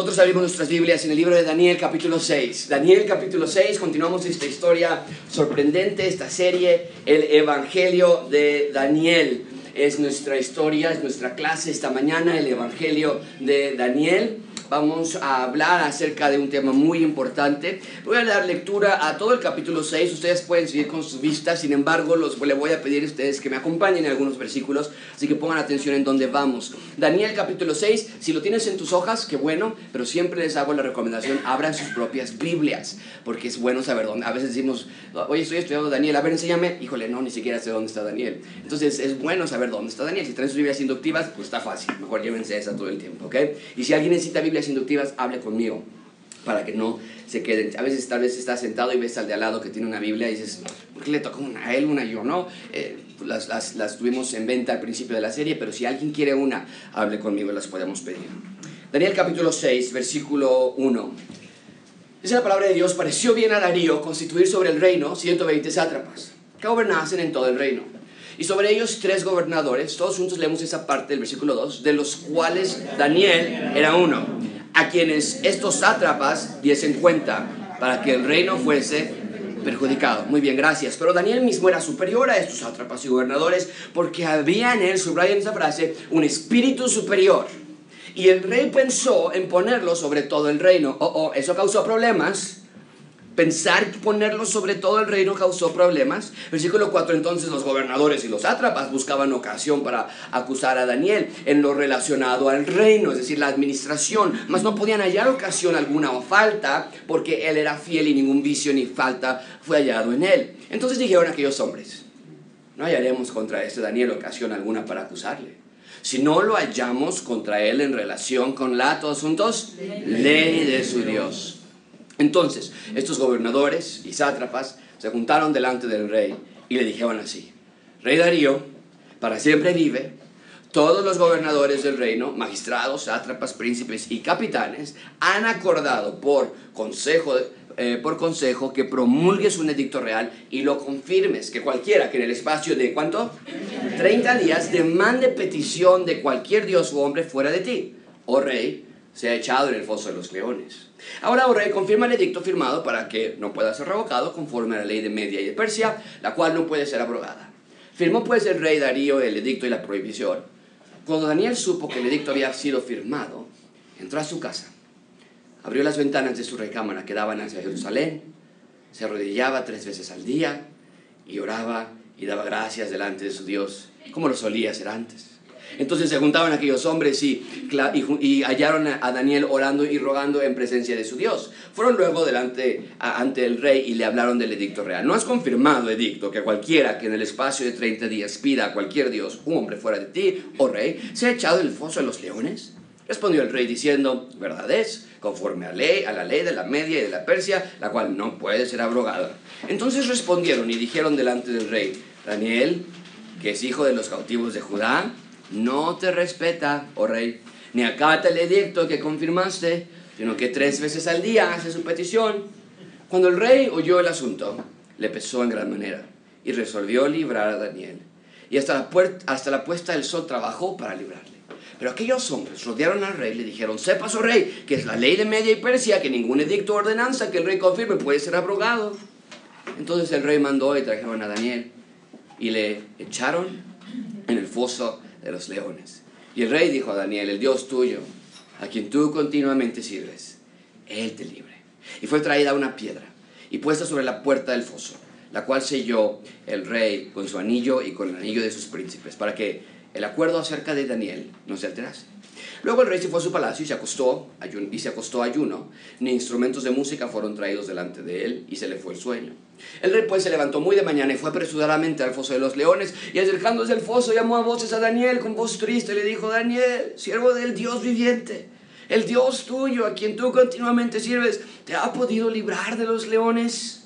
Nosotros abrimos nuestras Biblias en el libro de Daniel capítulo 6. Daniel capítulo 6, continuamos esta historia sorprendente, esta serie, el Evangelio de Daniel. Es nuestra historia, es nuestra clase esta mañana, el Evangelio de Daniel vamos a hablar acerca de un tema muy importante. Voy a dar lectura a todo el capítulo 6, ustedes pueden seguir con sus vistas, sin embargo, los, le voy a pedir a ustedes que me acompañen en algunos versículos, así que pongan atención en dónde vamos. Daniel capítulo 6, si lo tienes en tus hojas, qué bueno, pero siempre les hago la recomendación, abran sus propias Biblias, porque es bueno saber dónde. A veces decimos, oye, estoy estudiando Daniel, a ver, enséñame, híjole, no, ni siquiera sé dónde está Daniel. Entonces es bueno saber dónde está Daniel. Si traen sus Biblias inductivas, pues está fácil, mejor llévense esa todo el tiempo, ¿ok? Y si alguien necesita Biblia inductivas, hable conmigo para que no se queden. A veces tal vez estás sentado y ves al de al lado que tiene una Biblia y dices, ¿por qué le toca una a él, una yo? No, eh, las, las, las, tuvimos en venta al principio de la serie, pero si alguien quiere una, hable conmigo, las podemos pedir. Daniel capítulo 6, versículo 1. Dice la palabra de Dios, pareció bien a Darío constituir sobre el reino 120 sátrapas, que gobernasen en todo el reino. Y sobre ellos tres gobernadores, todos juntos leemos esa parte del versículo 2, de los cuales Daniel era uno a quienes estos sátrapas diesen cuenta para que el reino fuese perjudicado. Muy bien, gracias. Pero Daniel mismo era superior a estos sátrapas y gobernadores porque había en él, subrayen esa frase, un espíritu superior. Y el rey pensó en ponerlo sobre todo el reino. Oh, oh, eso causó problemas Pensar ponerlo sobre todo el reino causó problemas. Versículo 4, entonces los gobernadores y los sátrapas buscaban ocasión para acusar a Daniel en lo relacionado al reino, es decir, la administración, mas no podían hallar ocasión alguna o falta porque él era fiel y ningún vicio ni falta fue hallado en él. Entonces dijeron aquellos hombres, no hallaremos contra este Daniel ocasión alguna para acusarle. Si no lo hallamos contra él en relación con la, todos juntos, ley de su Dios. Entonces, estos gobernadores y sátrapas se juntaron delante del rey y le dijeron así, Rey Darío, para siempre vive, todos los gobernadores del reino, magistrados, sátrapas, príncipes y capitanes, han acordado por consejo, eh, por consejo que promulgues un edicto real y lo confirmes, que cualquiera que en el espacio de, ¿cuánto? 30 días demande petición de cualquier dios o hombre fuera de ti, oh rey, sea echado en el foso de los leones. Ahora, rey, confirma el edicto firmado para que no pueda ser revocado conforme a la ley de Media y de Persia, la cual no puede ser abrogada. Firmó pues el rey Darío el edicto y la prohibición. Cuando Daniel supo que el edicto había sido firmado, entró a su casa, abrió las ventanas de su recámara que daban hacia Jerusalén, se arrodillaba tres veces al día y oraba y daba gracias delante de su Dios, como lo solía hacer antes. Entonces se juntaban aquellos hombres y, hallaron a Daniel orando y rogando en presencia de su Dios. Fueron luego delante ante el rey y le hablaron del edicto real. No has confirmado, edicto, que cualquiera que en el espacio de 30 días pida a cualquier Dios, un hombre fuera de ti, oh rey, se ha echado el foso de los leones. Respondió el rey diciendo, verdad es, conforme a, ley, a la ley de la Media y de la Persia, la cual no puede ser abrogada. Entonces respondieron y dijeron delante del rey, Daniel, que es hijo de los cautivos de Judá, no te respeta, oh rey, ni acata el edicto que confirmaste, sino que tres veces al día hace su petición. Cuando el rey oyó el asunto, le pesó en gran manera y resolvió librar a Daniel. Y hasta la, puesta del sol trabajó para librarle. Pero aquellos hombres rodearon al rey y le dijeron, sepas, oh rey, que es la ley de Media y Persia, que ningún edicto o ordenanza que el rey confirme puede ser abrogado. Entonces el rey mandó y trajeron a Daniel y le echaron en el foso de los leones. Y el rey dijo a Daniel, el Dios tuyo, a quien tú continuamente sirves, Él te libre. Y fue traída una piedra y puesta sobre la puerta del foso, la cual selló el rey con su anillo y con el anillo de sus príncipes, para que el acuerdo acerca de Daniel no se alterase. Luego el rey se fue a su palacio y se acostó, y se acostó ayuno, ni instrumentos de música fueron traídos delante de él, y se le fue el sueño. El rey pues se levantó muy de mañana y fue apresuradamente al foso de los leones, y acercándose al foso llamó a voces a Daniel con voz triste, y le dijo, Daniel, siervo del Dios viviente, el Dios tuyo, a quien tú continuamente sirves, ¿te ha podido librar de los leones?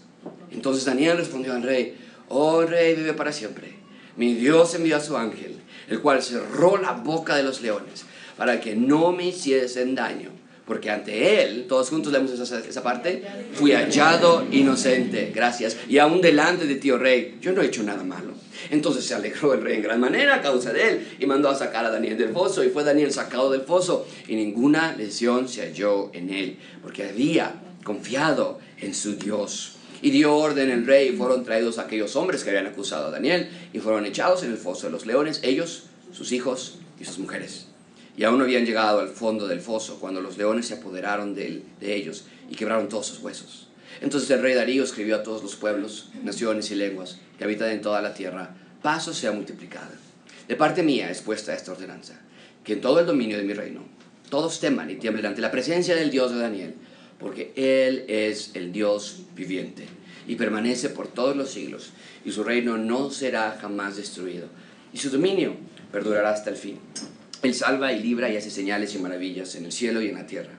Entonces Daniel respondió al rey, oh rey, vive para siempre. Mi Dios envió a su ángel, el cual cerró la boca de los leones para que no me hiciesen daño, porque ante él, todos juntos leemos esa, esa, parte, fui hallado inocente, gracias, y aún delante de tío rey, yo no he hecho nada malo. Entonces se alegró el rey en gran manera a causa de él y mandó a sacar a Daniel del foso y fue Daniel sacado del foso y ninguna lesión se halló en él, porque había confiado en su Dios. Y dio orden el rey y fueron traídos aquellos hombres que habían acusado a Daniel y fueron echados en el foso de los leones, ellos, sus hijos y sus mujeres y aún no habían llegado al fondo del foso cuando los leones se apoderaron de, de, ellos y quebraron todos sus huesos. Entonces el rey Darío escribió a todos los pueblos, naciones y lenguas que habitan en toda la tierra, paz sea multiplicada. De parte mía es puesta esta ordenanza, que en todo el dominio de mi reino todos teman y tiemblen ante la presencia del Dios de Daniel, porque Él es el Dios viviente y permanece por todos los siglos, y su reino no será jamás destruido, y su dominio perdurará hasta el fin. Él salva y libra y hace señales y maravillas en el cielo y en la tierra.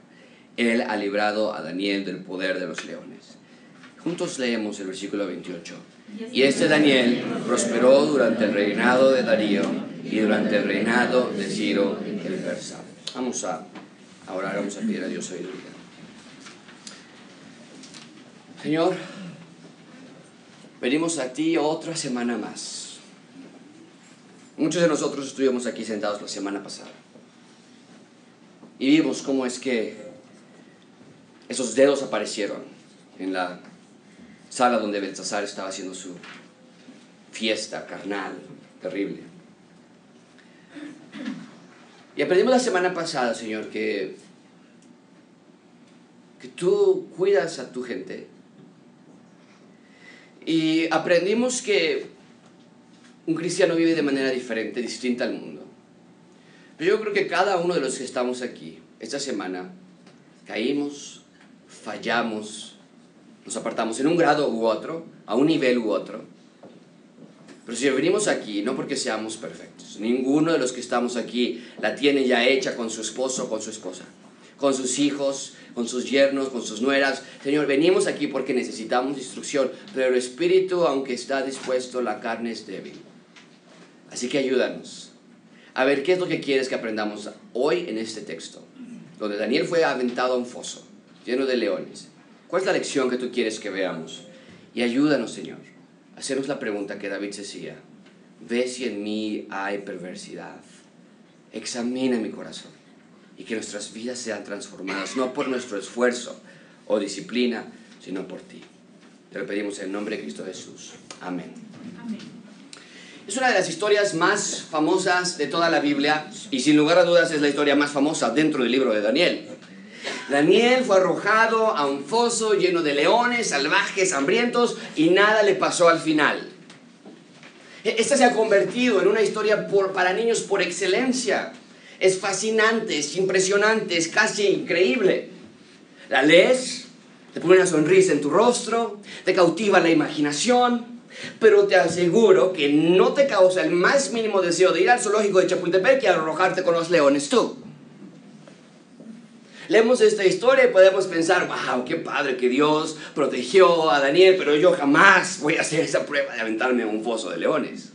Él ha librado a Daniel del poder de los leones. Juntos leemos el versículo 28. Y este Daniel prosperó durante el reinado de Darío y durante el reinado de Ciro el persa. Vamos a orar, vamos a pedir a Dios sabiduría. Señor, venimos a ti otra semana más Muchos de nosotros estuvimos aquí sentados la semana pasada y vimos cómo es que esos dedos aparecieron en la sala donde Belsasar estaba haciendo su fiesta carnal terrible. Y aprendimos la semana pasada, Señor, que, que tú cuidas a tu gente. Y aprendimos que un cristiano vive de manera diferente, distinta al mundo. Pero yo creo que cada uno de los que estamos aquí esta semana caímos, fallamos, nos apartamos en un grado u otro, a un nivel u otro. Pero si venimos aquí, no porque seamos perfectos, ninguno de los que estamos aquí la tiene ya hecha con su esposo con su esposa, con sus hijos, con sus yernos, con sus nueras. Señor, venimos aquí porque necesitamos instrucción, pero el espíritu, aunque está dispuesto, la carne es débil. Así que ayúdanos a ver qué es lo que quieres que aprendamos hoy en este texto, donde Daniel fue aventado a un foso lleno de leones. ¿Cuál es la lección que tú quieres que veamos? Y ayúdanos, Señor, a hacernos la pregunta que David se hacía. Ve si en mí hay perversidad. Examina mi corazón y que nuestras vidas sean transformadas, no por nuestro esfuerzo o disciplina, sino por ti. Te lo pedimos en el nombre de Cristo Jesús. Amén. Amén. Es una de las historias más famosas de toda la Biblia y sin lugar a dudas es la historia más famosa dentro del libro de Daniel. Daniel fue arrojado a un foso lleno de leones, salvajes, hambrientos y nada le pasó al final. E-, esta se ha convertido en una historia para niños por excelencia. Es fascinante, es impresionante, es casi increíble. La lees, te pone una sonrisa en tu rostro, te cautiva la imaginación pero te aseguro que no te causa el más mínimo deseo de ir al zoológico de Chapultepec y arrojarte con los leones tú. Leemos esta historia y podemos pensar, wow, qué padre que Dios protegió a Daniel, pero yo jamás voy a hacer esa prueba de aventarme a un foso de leones.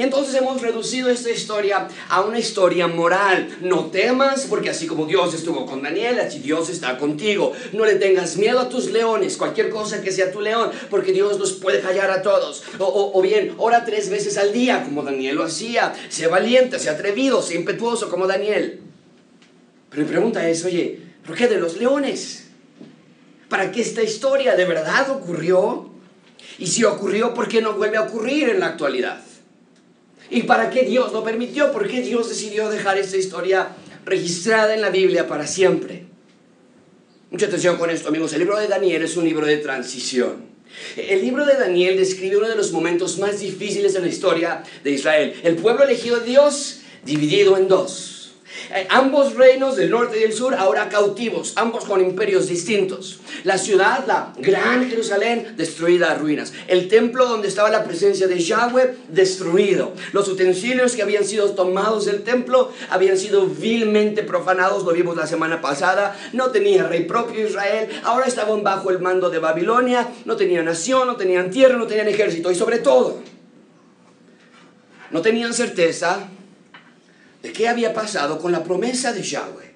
Y entonces hemos reducido esta historia a una historia moral. No temas, porque así como Dios estuvo con Daniel, así Dios está contigo. No le tengas miedo a tus leones, cualquier cosa que sea tu león, porque Dios los puede callar a todos. O, bien, ora tres veces al día, como Daniel lo hacía. Sea valiente, sea atrevido, sea impetuoso, como Daniel. Pero mi pregunta es, oye, ¿por qué de los leones? ¿Para qué esta historia de verdad ocurrió? Y si ocurrió, ¿por qué no vuelve a ocurrir en la actualidad? ¿Y para qué Dios lo permitió? ¿Por qué Dios decidió dejar esta historia registrada en la Biblia para siempre? Mucha atención con esto, amigos. El libro de Daniel es un libro de transición. El libro de Daniel describe uno de los momentos más difíciles en la historia de Israel. El pueblo elegido de Dios dividido en dos. Eh, ambos reinos del norte y del sur ahora cautivos, ambos con imperios distintos. La ciudad, la gran Jerusalén, destruida a ruinas. El templo donde estaba la presencia de Yahweh, destruido. Los utensilios que habían sido tomados del templo habían sido vilmente profanados, lo vimos la semana pasada. No tenía rey propio Israel, ahora estaban bajo el mando de Babilonia, no tenían nación, no tenían tierra, no tenían ejército y sobre todo, no tenían certeza de qué había pasado con la promesa de Yahweh.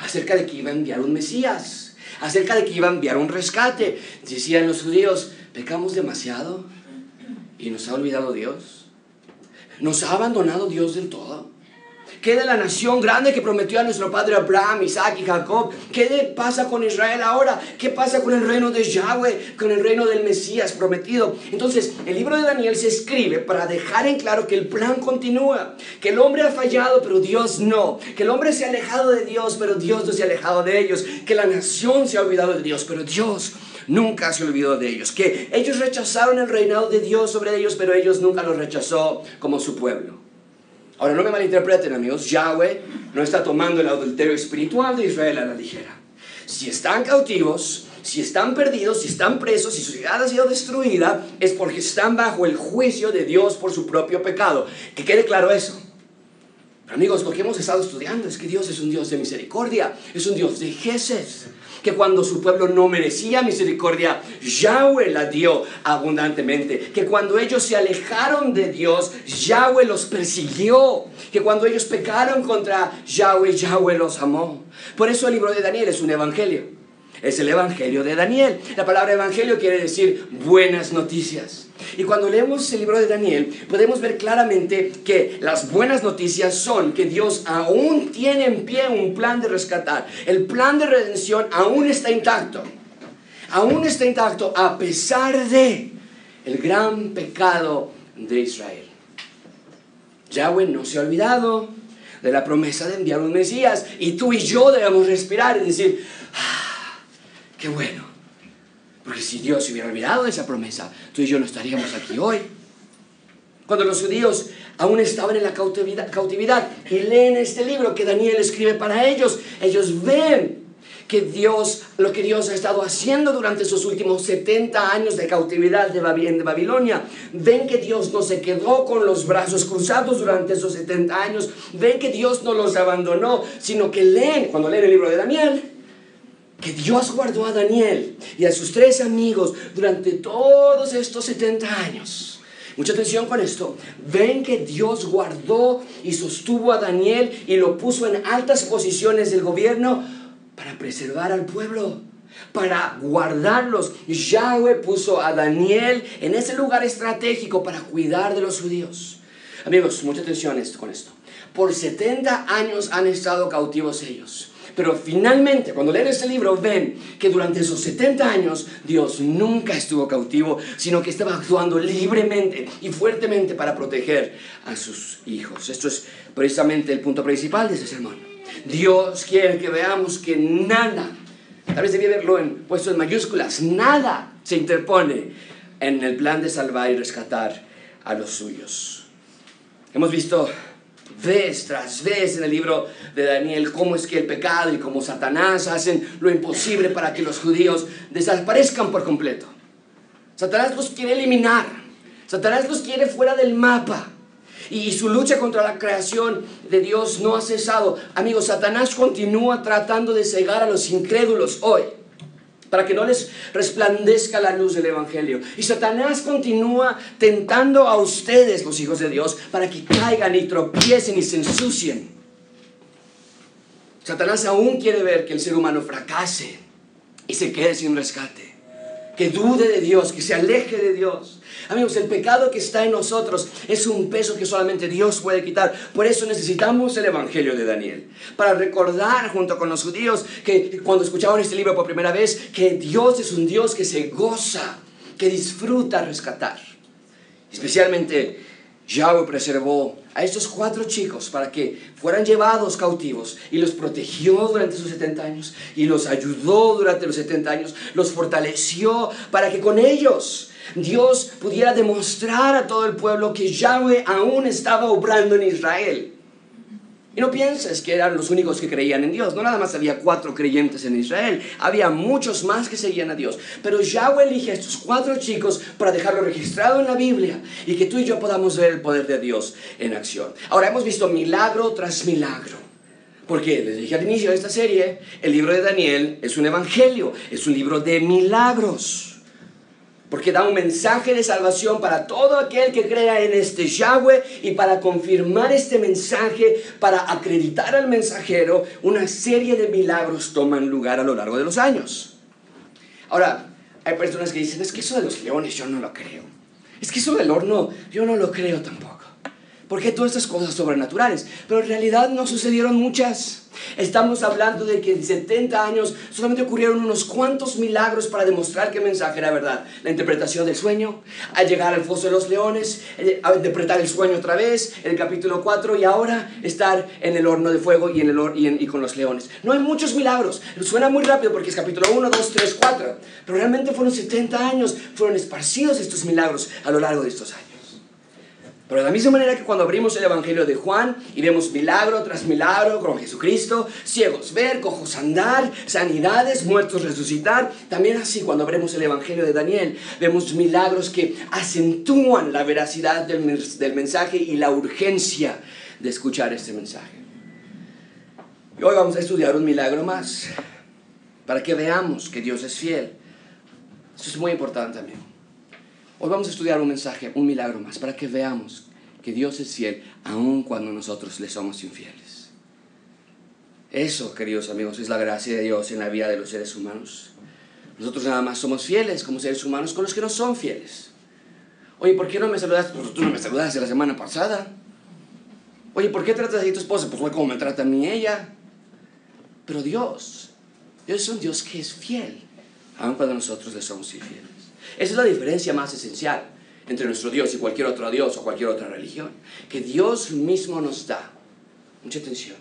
acerca de que iba a enviar un Mesías, acerca de que iba a enviar un rescate. Decían los judíos, pecamos demasiado y nos ha olvidado Dios. Nos ha abandonado Dios del todo. ¿Qué de la nación grande que prometió a nuestro padre Abraham, Isaac y Jacob? ¿Qué pasa con Israel ahora? ¿Qué pasa con el reino de Yahweh, con el reino del Mesías prometido? Entonces, el libro de Daniel se escribe para dejar en claro que el plan continúa, que el hombre ha fallado, pero Dios no, que el hombre se ha alejado de Dios, pero Dios no se ha alejado de ellos, que la nación se ha olvidado de Dios, pero Dios nunca se olvidó de ellos, que ellos rechazaron el reinado de Dios sobre ellos, pero ellos nunca lo rechazó como su pueblo. Ahora, no me malinterpreten, amigos, Yahweh no está tomando el adulterio espiritual de Israel a la ligera. Si están cautivos, si están perdidos, si están presos, si su ciudad ha sido destruida, es porque están bajo el juicio de Dios por su propio pecado. Que quede claro eso. Amigos, lo que hemos estado estudiando es que Dios es un Dios de misericordia, es un Dios de Jesús que cuando su pueblo no merecía misericordia, Yahweh la dio abundantemente, que cuando ellos se alejaron de Dios, Yahweh los persiguió, que cuando ellos pecaron contra Yahweh, Yahweh los amó. Por eso el libro de Daniel es un evangelio. Es el evangelio de Daniel. La palabra evangelio quiere decir buenas noticias. Y cuando leemos el libro de Daniel, podemos ver claramente que las buenas noticias son que Dios aún tiene en pie un plan de rescatar. El plan de redención aún está intacto. Aún está intacto a pesar de el gran pecado de Israel. Yahweh no se ha olvidado de la promesa de enviar un Mesías y tú y yo debemos respirar y decir, ah, qué bueno porque si Dios se hubiera olvidado de esa promesa, tú y yo no estaríamos aquí hoy. Cuando los judíos aún estaban en la cautividad, cautividad y leen este libro que Daniel escribe para ellos, ellos ven que Dios, lo que Dios ha estado haciendo durante esos últimos 70 años de cautividad de Babilonia. Ven que Dios no se quedó con los brazos cruzados durante esos 70 años. Ven que Dios no los abandonó, sino que leen, cuando leen el libro de Daniel, que Dios guardó a Daniel y a sus tres amigos durante todos estos 70 años. Mucha atención con esto. Ven que Dios guardó y sostuvo a Daniel y lo puso en altas posiciones del gobierno para preservar al pueblo, para guardarlos. Yahweh puso a Daniel en ese lugar estratégico para cuidar de los judíos. Amigos, mucha atención con esto. Por 70 años han estado cautivos ellos. Pero finalmente, cuando leen este libro, ven que durante esos 70 años Dios nunca estuvo cautivo, sino que estaba actuando libremente y fuertemente para proteger a sus hijos. Esto es precisamente el punto principal de este sermón. Dios quiere que veamos que nada, tal vez debía haberlo en, puesto mayúsculas, nada se interpone en el plan de salvar y rescatar a los suyos. Hemos visto vez tras vez en el libro de Daniel cómo es que el pecado y cómo Satanás hacen lo imposible para que los judíos desaparezcan por completo. Satanás los quiere eliminar. Satanás los quiere fuera del mapa. Y su lucha contra la creación de Dios no ha cesado. Amigos, Satanás continúa tratando de cegar a los incrédulos hoy para que no les resplandezca la luz del Evangelio. Y Satanás continúa tentando a ustedes, los hijos de Dios, para que caigan y tropiecen y se ensucien. Satanás aún quiere ver que el ser humano fracase y se quede sin rescate, que dude de Dios, que se aleje de Dios. Amigos, el pecado que está en nosotros es un peso que solamente Dios puede quitar. Por eso necesitamos el Evangelio de Daniel. Para recordar junto con los judíos que cuando escuchaban este libro por primera vez, que Dios es un Dios que se goza, que disfruta rescatar. Especialmente Yahweh preservó a estos cuatro chicos para que fueran llevados cautivos y los protegió durante sus 70 años y los ayudó durante los 70 años, los fortaleció para que con ellos Dios pudiera demostrar a todo el pueblo que Yahweh aún estaba obrando en Israel. Y no pienses que eran los únicos que creían en Dios. No nada más había cuatro creyentes en Israel. Había muchos más que seguían a Dios. Pero Yahweh elige a estos cuatro chicos para dejarlo registrado en la Biblia y que tú y yo podamos ver el poder de Dios en acción. Ahora hemos visto milagro tras milagro. Porque les dije al inicio de esta serie, el libro de Daniel es un evangelio, es un libro de milagros. Porque da un mensaje de salvación para todo aquel que crea en este Yahweh y para confirmar este mensaje, para acreditar al mensajero, una serie de milagros toman lugar a lo largo de los años. Ahora, hay personas que dicen, es que eso de los leones yo no lo creo. Es que eso del horno yo no lo creo tampoco. Porque todas estas cosas sobrenaturales. Pero en realidad no sucedieron muchas. Estamos hablando de que en 70 años solamente ocurrieron unos cuantos milagros para demostrar que mensaje era verdad. La interpretación del sueño, a llegar al foso de los leones, eh, a interpretar el sueño otra vez, el capítulo 4 y ahora estar en el horno de fuego y, en el y con los leones. No hay muchos milagros. Suena muy rápido porque es capítulo 1, 2, 3, 4. Pero realmente fueron 70 años, fueron esparcidos estos milagros a lo largo de estos años. Pero de la misma manera que cuando abrimos el Evangelio de Juan y vemos milagro tras milagro con Jesucristo, ciegos ver, cojos andar, sanidades, muertos resucitar, también así cuando abrimos el Evangelio de Daniel, vemos milagros que acentúan la veracidad del, del mensaje y la urgencia de escuchar este mensaje. Y hoy vamos a estudiar un milagro más, para que veamos que Dios es fiel. Eso es muy importante, amigo. Hoy vamos a estudiar un mensaje, un milagro más, para que veamos que Dios es fiel aun cuando nosotros le somos infieles. Eso, queridos amigos, es la gracia de Dios en la vida de los seres humanos. Nosotros nada más somos fieles como seres humanos con los que no son fieles. Oye, ¿por qué no me saludaste? Pues tú no me saludaste la semana pasada. Oye, ¿por qué tratas así a tu esposa? Pues fue como me trata a mí ella. Pero Dios, Dios es un Dios que es fiel, aun cuando nosotros le somos infieles. Esa es la diferencia más esencial entre nuestro Dios y cualquier otro Dios o cualquier otra religión. Que Dios mismo nos da, mucha atención,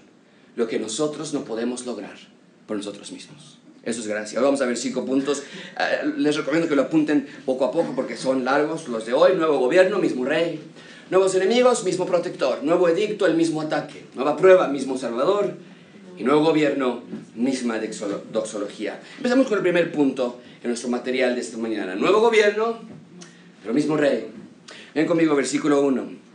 lo que nosotros no podemos lograr por nosotros mismos. Eso es gracia. Hoy vamos a ver cinco puntos. Eh, les recomiendo que lo apunten poco a poco porque son largos los de hoy. Nuevo gobierno, mismo rey. Nuevos enemigos, mismo protector. Nuevo edicto, el mismo ataque. Nueva prueba, mismo salvador. Y nuevo gobierno, misma doxología. Empezamos con el primer punto en nuestro material de esta mañana. Nuevo gobierno, pero mismo rey. Ven conmigo, versículo 1.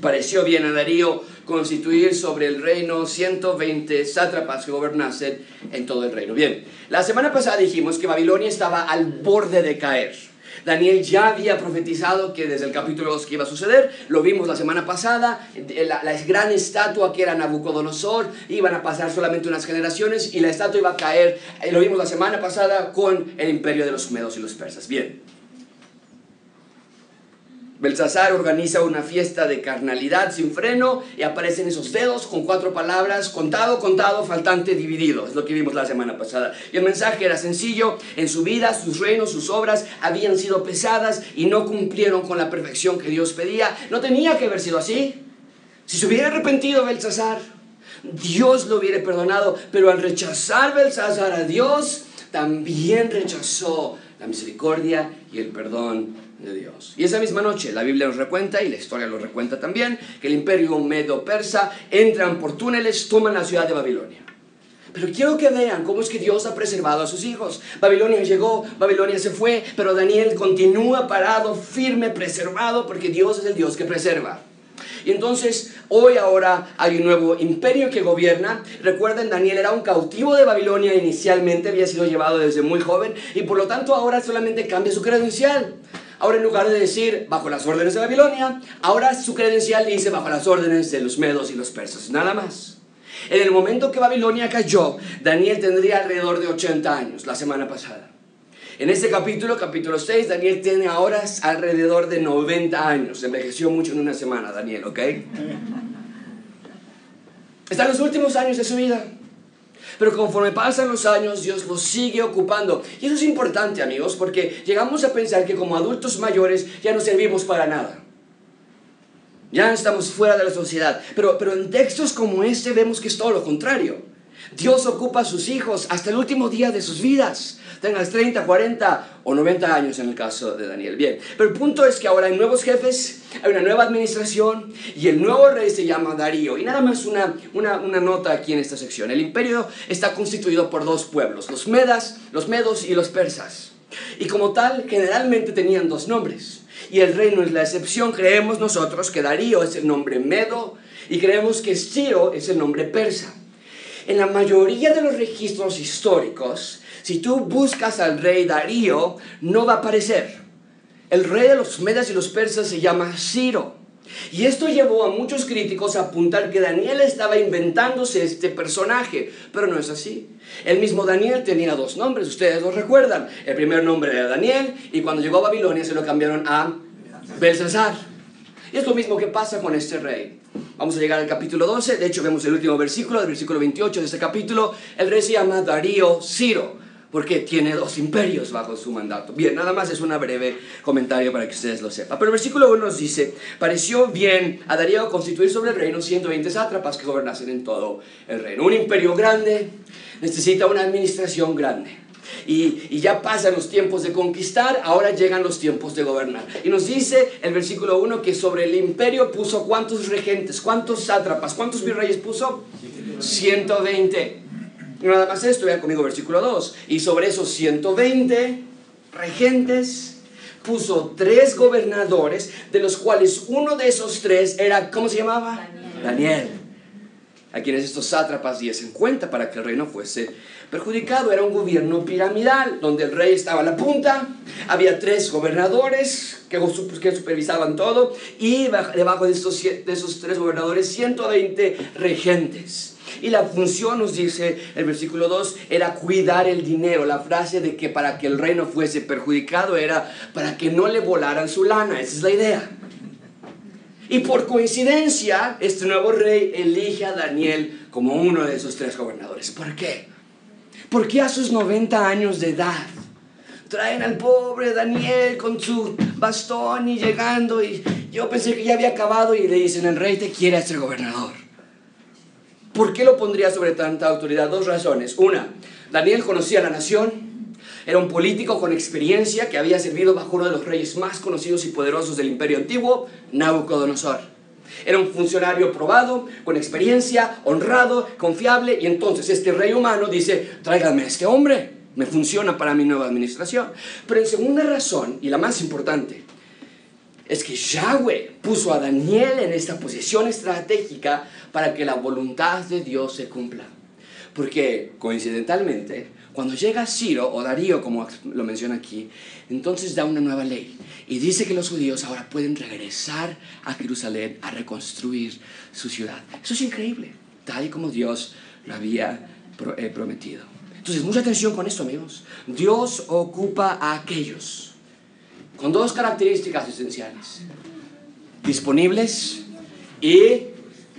Pareció bien a Darío constituir sobre el reino 120 sátrapas que gobernasen en todo el reino. Bien, la semana pasada dijimos que Babilonia estaba al borde de caer. Daniel ya había profetizado que desde el capítulo 2 que iba a suceder, lo vimos la semana pasada, la, la, gran estatua que era Nabucodonosor, iban a pasar solamente unas generaciones y la estatua iba a caer, eh, lo vimos la semana pasada con el imperio de los medos y los persas. Bien, Belsasar organiza una fiesta de carnalidad sin freno y aparecen esos dedos con cuatro palabras, contado, contado, faltante, dividido. Es lo que vimos la semana pasada. Y el mensaje era sencillo, en su vida, sus reinos, sus obras habían sido pesadas y no cumplieron con la perfección que Dios pedía. No tenía que haber sido así. Si se hubiera arrepentido Belsasar, Dios lo hubiera perdonado, pero al rechazar Belsasar a Dios, también rechazó la misericordia y el perdón de Dios. Y esa misma noche la Biblia nos recuenta, y la historia lo recuenta también, que el imperio medo-persa entran por túneles, toman la ciudad de Babilonia. Pero quiero que vean cómo es que Dios ha preservado a sus hijos. Babilonia llegó, Babilonia se fue, pero Daniel continúa parado, firme, preservado, porque Dios es el Dios que preserva. Y entonces hoy ahora hay un nuevo imperio que gobierna. Recuerden, Daniel era un cautivo de Babilonia inicialmente, había sido llevado desde muy joven y por lo tanto ahora solamente cambia su credencial. Ahora en lugar de decir bajo las órdenes de Babilonia, ahora su credencial dice bajo las órdenes de los medos y los persas, nada más. En el momento que Babilonia cayó, Daniel tendría alrededor de 80 años, la semana pasada. En este capítulo, capítulo 6, Daniel tiene ahora alrededor de 90 años. Envejeció mucho en una semana, Daniel, ¿ok? Está en los últimos años de su vida. Pero conforme pasan los años, Dios los sigue ocupando. Y eso es importante, amigos, porque llegamos a pensar que como adultos mayores ya no servimos para nada. Ya estamos fuera de la sociedad. Pero, pero en textos como este vemos que es todo lo contrario. Dios ocupa a sus hijos hasta el último día de sus vidas tengas 30, 40 o 90 años en el caso de Daniel. Bien, pero el punto es que ahora hay nuevos jefes, hay una nueva administración y el nuevo rey se llama Darío. Y nada más una, una, una nota aquí en esta sección. El imperio está constituido por dos pueblos, los medas, los medos y los persas. Y como tal, generalmente tenían dos nombres. Y el reino es la excepción. Creemos nosotros que Darío es el nombre medo y creemos que Ciro es el nombre persa. En la mayoría de los registros históricos, si tú buscas al rey Darío, no va a aparecer. el rey de los medas y los persas se llama Ciro. Y esto llevó a muchos críticos a apuntar que Daniel estaba inventándose este personaje, pero no es así. El mismo Daniel tenía dos nombres, ustedes lo recuerdan. El primer nombre era Daniel y cuando llegó a Babilonia se lo cambiaron a Belsasar. Y es lo mismo que pasa con este rey. Vamos a llegar al capítulo 12, de hecho vemos el último versículo, el versículo 28 de este capítulo. El rey se llama Darío Ciro porque tiene dos imperios bajo su mandato. Bien, nada más es un breve comentario para que ustedes lo sepan. Pero el versículo 1 nos dice, pareció bien a Darío constituir sobre el reino 120 sátrapas que gobernasen en todo el reino. Un imperio grande necesita una administración grande. Y, y, ya pasan los tiempos de conquistar, ahora llegan los tiempos de gobernar. Y nos dice el versículo 1 que sobre el imperio puso cuántos regentes, cuántos sátrapas, cuántos virreyes puso? 120. Nada más esto, vean conmigo versículo 2. Y sobre esos 120 regentes puso tres gobernadores, de los cuales uno de esos tres era, ¿cómo se llamaba? Daniel. Daniel a quienes estos sátrapas diesen cuenta para que el reino fuese perjudicado. Era un gobierno piramidal, donde el rey estaba a la punta, había tres gobernadores que, que supervisaban todo, y debajo de, estos, de esos tres gobernadores 120 regentes. Y la función, nos dice el versículo 2, era cuidar el dinero. La frase de que para que el reino fuese perjudicado era para que no le volaran su lana. Esa es la idea. Y por coincidencia, este nuevo rey elige a Daniel como uno de esos tres gobernadores. ¿Por qué? Porque a sus 90 años de edad traen al pobre Daniel con su bastón y llegando y yo pensé que ya había acabado y le dicen, el rey te quiere ser gobernador. ¿Por qué lo pondría sobre tanta autoridad? Dos razones. Una, Daniel conocía la nación, era un político con experiencia que había servido bajo uno de los reyes más conocidos y poderosos del imperio antiguo, Nabucodonosor. Era un funcionario probado, con experiencia, honrado, confiable, y entonces este rey humano dice, tráigame a este hombre, me funciona para mi nueva administración. Pero en segunda razón, y la más importante, es que Yahweh puso a Daniel en esta posición estratégica para que la voluntad de Dios se cumpla. Porque coincidentalmente, cuando llega Ciro o Darío, como lo menciona aquí, entonces da una nueva ley y dice que los judíos ahora pueden regresar a Jerusalén a reconstruir su ciudad. Eso es increíble, tal y como Dios lo había eh, prometido. Entonces, mucha atención con esto, amigos. Dios ocupa a aquellos con dos características esenciales. Disponibles y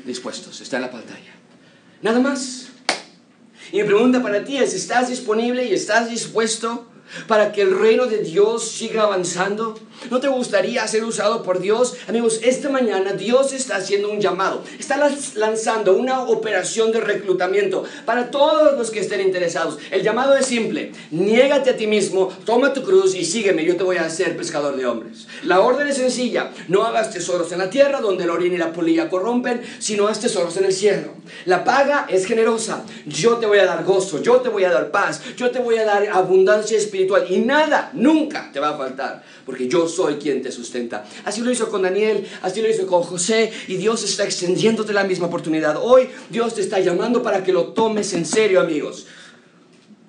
dispuestos. Está en la pantalla. Nada más. Y mi pregunta para ti es, ¿estás disponible y estás dispuesto para que el reino de Dios siga avanzando? ¿No te gustaría ser usado por Dios? Amigos, esta mañana Dios está haciendo un llamado, está lanzando una operación de reclutamiento para todos los que estén interesados. El llamado es simple, niégate a ti mismo, toma tu cruz y sígueme, yo te voy a hacer pescador de hombres. La orden es sencilla, no hagas tesoros en la tierra donde el orín y la polilla corrompen, sino haz tesoros en el cielo. La paga es generosa, yo te voy a dar gozo, yo te voy a dar paz, yo te voy a dar abundancia espiritual y nada, nunca te va a faltar, porque yo soy quien te sustenta. Así lo hizo con Daniel, así lo hizo con José y Dios está extendiéndote la misma oportunidad. Hoy Dios te está llamando para que lo tomes en serio, amigos.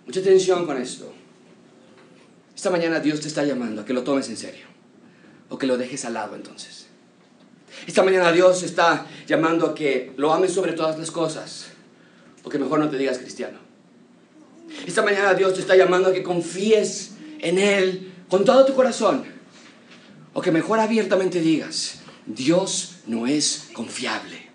Mucha atención con esto. Esta mañana Dios te está llamando a que lo tomes en serio o que lo dejes al lado entonces. Esta mañana Dios está llamando a que lo ames sobre todas las cosas o que mejor no te digas cristiano. Esta mañana Dios te está llamando a que confíes en Él con todo tu corazón o que mejor abiertamente digas, Dios no es confiable.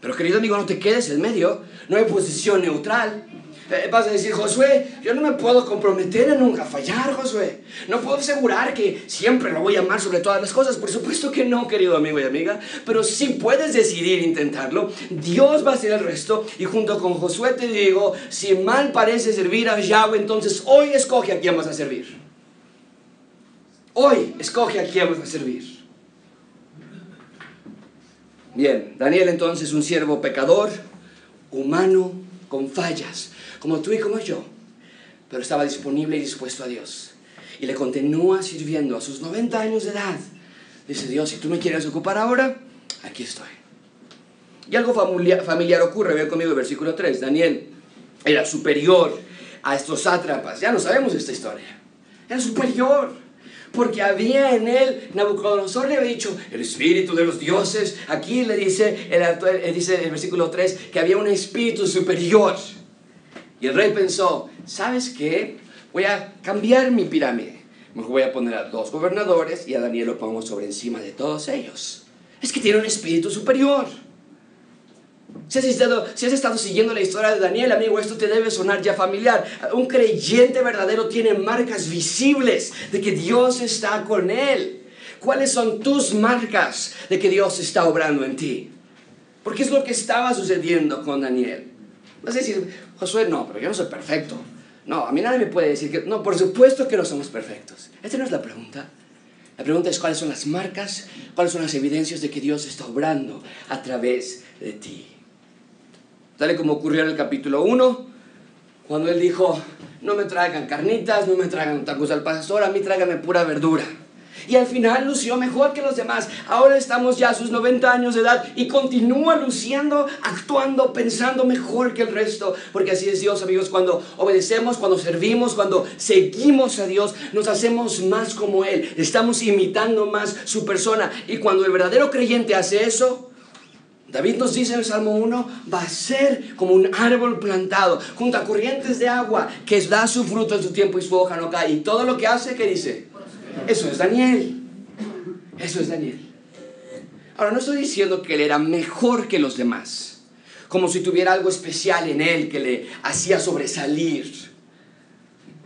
Pero querido amigo, no te quedes en medio, no hay posición neutral. Eh, vas a decir, Josué, yo no me puedo comprometer a nunca fallar, Josué. No puedo asegurar que siempre lo voy a amar sobre todas las cosas. Por supuesto que no, querido amigo y amiga. Pero si puedes decidir intentarlo, Dios va a hacer el resto. Y junto con Josué te digo, si mal parece servir a Yahweh, entonces hoy escoge a quién vas a servir. Hoy escoge a quién vas a servir. Bien, Daniel entonces un siervo pecador, humano, con fallas, como tú y como yo, pero estaba disponible y dispuesto a Dios. Y le continúa sirviendo a sus 90 años de edad. Dice Dios, si tú me quieres ocupar ahora, aquí estoy. Y algo familiar, familiar ocurre, ve conmigo el versículo 3. Daniel era superior a estos sátrapas. Ya no sabemos esta historia. Era superior porque había en él, Nabucodonosor le había dicho, el espíritu de los dioses. Aquí le dice el, dice el versículo 3 que había un espíritu superior. Y el rey pensó, ¿sabes qué? Voy a cambiar mi pirámide. Mejor voy a poner a dos gobernadores y a Daniel lo pongo sobre encima de todos ellos. Es que tiene un espíritu superior. Si has, estado, si has estado siguiendo la historia de Daniel, amigo, esto te debe sonar ya familiar. Un creyente verdadero tiene marcas visibles de que Dios está con él. ¿Cuáles son tus marcas de que Dios está obrando en ti? Porque es lo que estaba sucediendo con Daniel. Vas a decir, Josué, no, pero yo no soy perfecto. No, a mí nadie me puede decir que... No, por supuesto que no somos perfectos. Esta no es la pregunta. La pregunta es cuáles son las marcas, cuáles son las evidencias de que Dios está obrando a través de ti. Tal como ocurrió en el capítulo 1, cuando él dijo, no me traigan carnitas, no me traigan tacos al pastor, a mí tráigame pura verdura. Y al final lució mejor que los demás. Ahora estamos ya a sus 90 años de edad y continúa luciendo, actuando, pensando mejor que el resto. Porque así es Dios, amigos. Cuando obedecemos, cuando servimos, cuando seguimos a Dios, nos hacemos más como Él. Estamos imitando más su persona. Y cuando el verdadero creyente hace eso, David nos dice en el Salmo 1, va a ser como un árbol plantado junto a corrientes de agua que da su fruto en su tiempo y su hoja no cae. Y todo lo que hace, ¿qué dice? Eso es Daniel. Eso es Daniel. Ahora, no estoy diciendo que él era mejor que los demás, como si tuviera algo especial en él que le hacía sobresalir,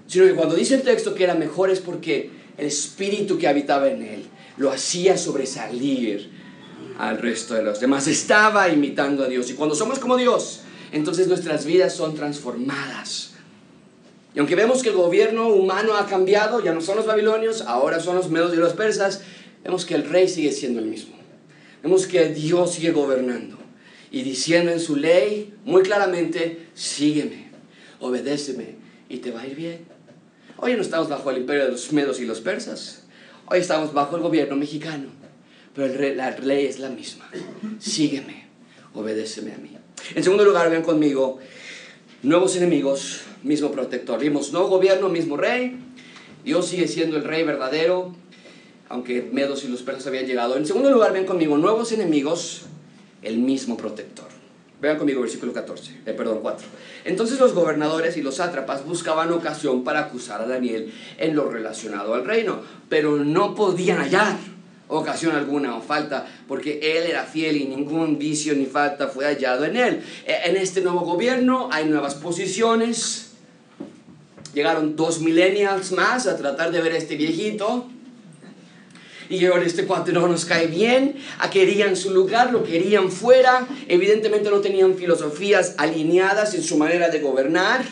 sino que cuando dice el texto que era mejor es porque el espíritu que habitaba en él lo hacía sobresalir al resto de los demás. Estaba imitando a Dios. Y cuando somos como Dios, entonces nuestras vidas son transformadas. Y aunque vemos que el gobierno humano ha cambiado, ya no son los babilonios, ahora son los medos y los persas, vemos que el rey sigue siendo el mismo. Vemos que Dios sigue gobernando y diciendo en su ley muy claramente, sígueme, obedéceme y te va a ir bien. Hoy no estamos bajo el imperio de los medos y los persas, hoy estamos bajo el gobierno mexicano, pero la ley es la misma. Sígueme, obedéceme a mí. En segundo lugar, ven conmigo, nuevos enemigos mismo protector. Vimos, no gobierno, mismo rey. Dios sigue siendo el rey verdadero, aunque Medos y los persas habían llegado. En segundo lugar, ven conmigo, nuevos enemigos, el mismo protector. Vean conmigo versículo 14, eh, perdón, 4. Entonces los gobernadores y los sátrapas buscaban ocasión para acusar a Daniel en lo relacionado al reino, pero no podían hallar ocasión alguna o falta, porque él era fiel y ningún vicio ni falta fue hallado en él. E, en este nuevo gobierno hay nuevas posiciones, Llegaron dos millennials más a tratar de ver a este viejito. Y ahora este cuate no nos cae bien, a querían su lugar, lo querían fuera, evidentemente no tenían filosofías alineadas en su manera de gobernar,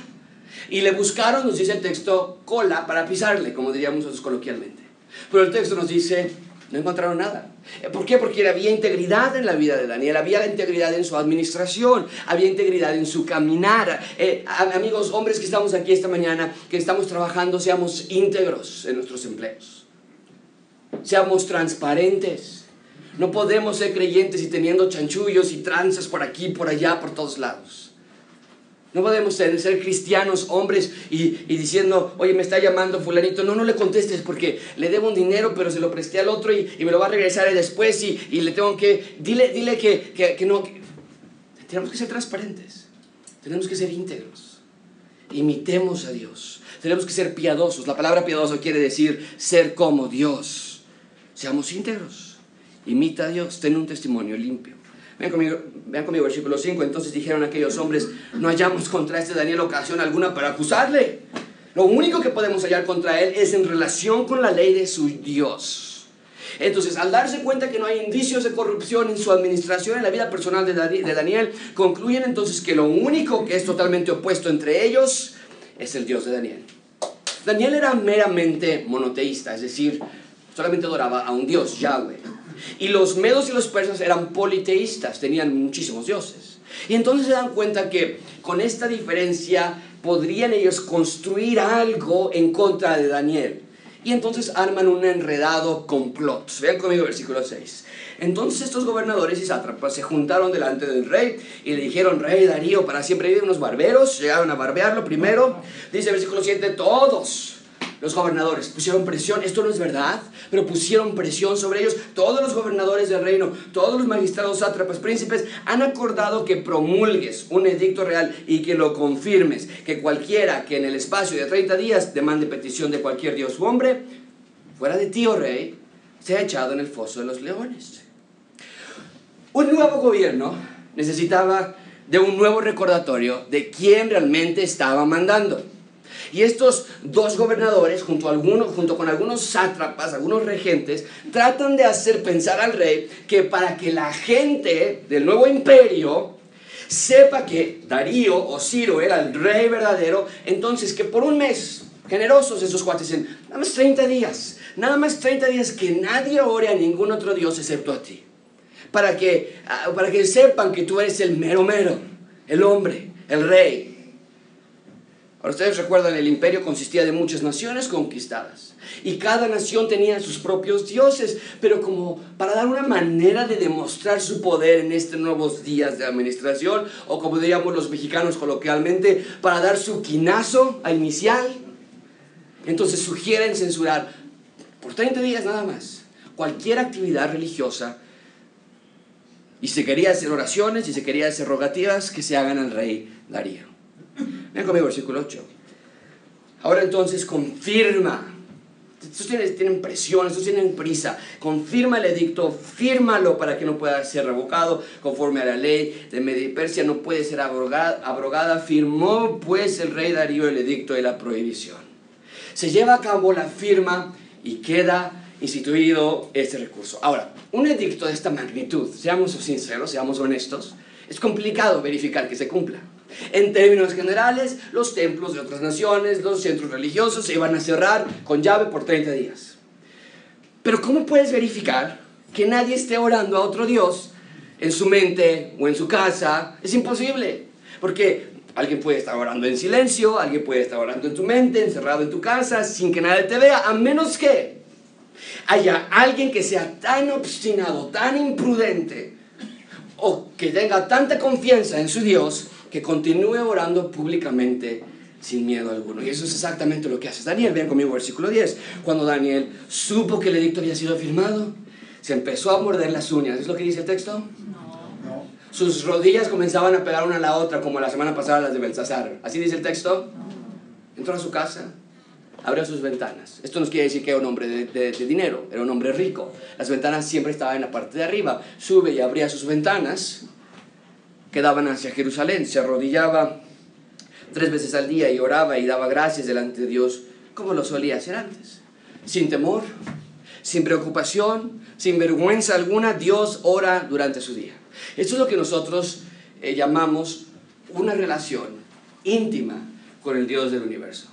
y le buscaron, nos dice el texto, cola para pisarle, como diríamos nosotros coloquialmente. Pero el texto nos dice, no encontraron nada. Eh, ¿Por qué? Porque había integridad en la vida de Daniel, había integridad en su administración, había integridad en su caminar. Eh, amigos, hombres que estamos aquí esta mañana, que estamos trabajando, seamos íntegros en nuestros empleos. Seamos transparentes. No podemos ser creyentes y teniendo chanchullos y tranzas por aquí, por allá, por todos lados. No podemos ser cristianos, hombres, y, diciendo, oye, me está llamando fulanito. No, no le contestes porque le debo un dinero, pero se lo presté al otro y, me lo va a regresar después y, le tengo que... Dile, dile que, que, no... Tenemos que ser transparentes. Tenemos que ser íntegros. Imitemos a Dios. Tenemos que ser piadosos. La palabra piadoso quiere decir ser como Dios. Seamos íntegros. Imita a Dios. Ten un testimonio limpio. Vean conmigo, vean conmigo versículo 5. Entonces dijeron aquellos hombres, no hallamos contra este Daniel ocasión alguna para acusarle. Lo único que podemos hallar contra él es en relación con la ley de su Dios. Entonces, al darse cuenta que no hay indicios de corrupción en su administración, en la vida personal de Daniel, concluyen entonces que lo único que es totalmente opuesto entre ellos es el Dios de Daniel. Daniel era meramente monoteísta, es decir, solamente adoraba a un Dios, Yahweh. Y los medos y los persas eran politeístas, tenían muchísimos dioses. Y entonces se dan cuenta que con esta diferencia podrían ellos construir algo en contra de Daniel. Y entonces arman un enredado complot. Vean conmigo versículo 6. Entonces estos gobernadores y sátrapas se juntaron delante del rey y le dijeron, rey Darío, para siempre viven unos barberos. Llegaron a barbearlo primero. Dice versículo 7, todos los gobernadores pusieron presión, esto no es verdad, pero pusieron presión sobre ellos. Todos los gobernadores del reino, todos los magistrados, sátrapas, príncipes han acordado que promulgues un edicto real y que lo confirmes, que cualquiera que en el espacio de 30 días demande petición de cualquier dios u hombre, fuera de ti, oh rey, sea echado en el foso de los leones. Un nuevo gobierno necesitaba de un nuevo recordatorio de quién realmente estaba mandando. Y estos dos gobernadores, junto, junto con algunos sátrapas, algunos regentes, tratan de hacer pensar al rey que para que la gente del nuevo imperio sepa que Darío o Ciro era el rey verdadero, entonces que por un mes, generosos esos cuates, dicen, nada más 30 días, nada más 30 días que nadie ore a ningún otro Dios excepto a ti. Para que, ah, para que sepan que tú eres el mero mero, el hombre, el rey. Ahora ustedes recuerdan, el imperio consistía de muchas naciones conquistadas. Y cada nación tenía sus propios dioses, pero como para dar una manera de demostrar su poder en estos nuevos días de administración, o como diríamos los mexicanos coloquialmente, para dar su quinazo a inicial, entonces sugieren censurar por 30 días nada más cualquier actividad religiosa. Y si quería hacer oraciones y se quería hacer rogativas que se hagan al rey Darío. Ven conmigo, versículo 8. Ahora entonces confirma. Estos tienen, tienen presión, estos tienen prisa. Confirma el edicto, fírmalo para que no pueda ser revocado conforme a la ley de Media Persia, no puede ser abrogada, abrogada. Firmó pues el rey Darío el edicto de la prohibición. Se lleva a cabo la firma y queda instituido este recurso. Ahora, un edicto de esta magnitud, seamos sinceros, seamos honestos, es complicado verificar que se cumpla. En términos generales, los templos de otras naciones, los centros religiosos se iban a cerrar con llave por 30 días. Pero ¿cómo puedes verificar que nadie esté orando a otro Dios en su mente o en su casa? Es imposible, porque alguien puede estar orando en silencio, alguien puede estar orando en tu mente, encerrado en tu casa, sin que nadie te vea, a menos que haya alguien que sea tan obstinado, tan imprudente, o que tenga tanta confianza en su Dios, que continúe orando públicamente sin miedo alguno. Y eso es exactamente lo que hace Daniel. Vean conmigo versículo 10. Cuando Daniel supo que el edicto había sido firmado, se empezó a morder las uñas. ¿Es lo que dice el texto? No. Sus rodillas comenzaban a pegar una a la otra, como la semana pasada las de Belsasar. ¿Así dice el texto? Entró a su casa, abrió sus ventanas. Esto no quiere decir que era un hombre de, de, dinero, era un hombre rico. Las ventanas siempre estaban en la parte de arriba. Sube y abría sus ventanas quedaban hacia Jerusalén, se arrodillaba tres veces al día y oraba y daba gracias delante de Dios como lo solía hacer antes. Sin temor, sin preocupación, sin vergüenza alguna, Dios ora durante su día. Esto es lo que nosotros eh, llamamos una relación íntima con el Dios del universo.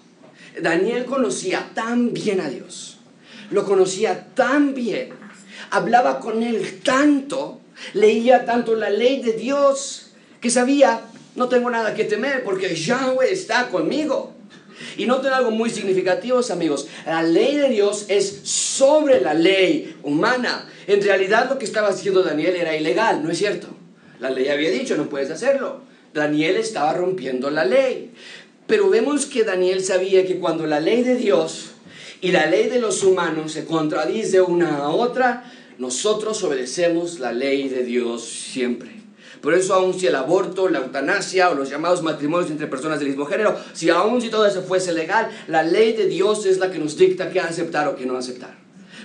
Daniel conocía tan bien a Dios, lo conocía tan bien, hablaba con él tanto, leía tanto la ley de Dios, que sabía, no tengo nada que temer porque Yahweh está conmigo. Y noten algo muy significativo, amigos. La ley de Dios es sobre la ley humana. En realidad lo que estaba haciendo Daniel era ilegal, ¿no es cierto? La ley había dicho, no puedes hacerlo. Daniel estaba rompiendo la ley. Pero vemos que Daniel sabía que cuando la ley de Dios y la ley de los humanos se contradice una a otra, nosotros obedecemos la ley de Dios siempre. Por eso aun si el aborto, la eutanasia o los llamados matrimonios entre personas del mismo género, si aun si todo eso fuese legal, la ley de Dios es la que nos dicta qué aceptar o qué no aceptar.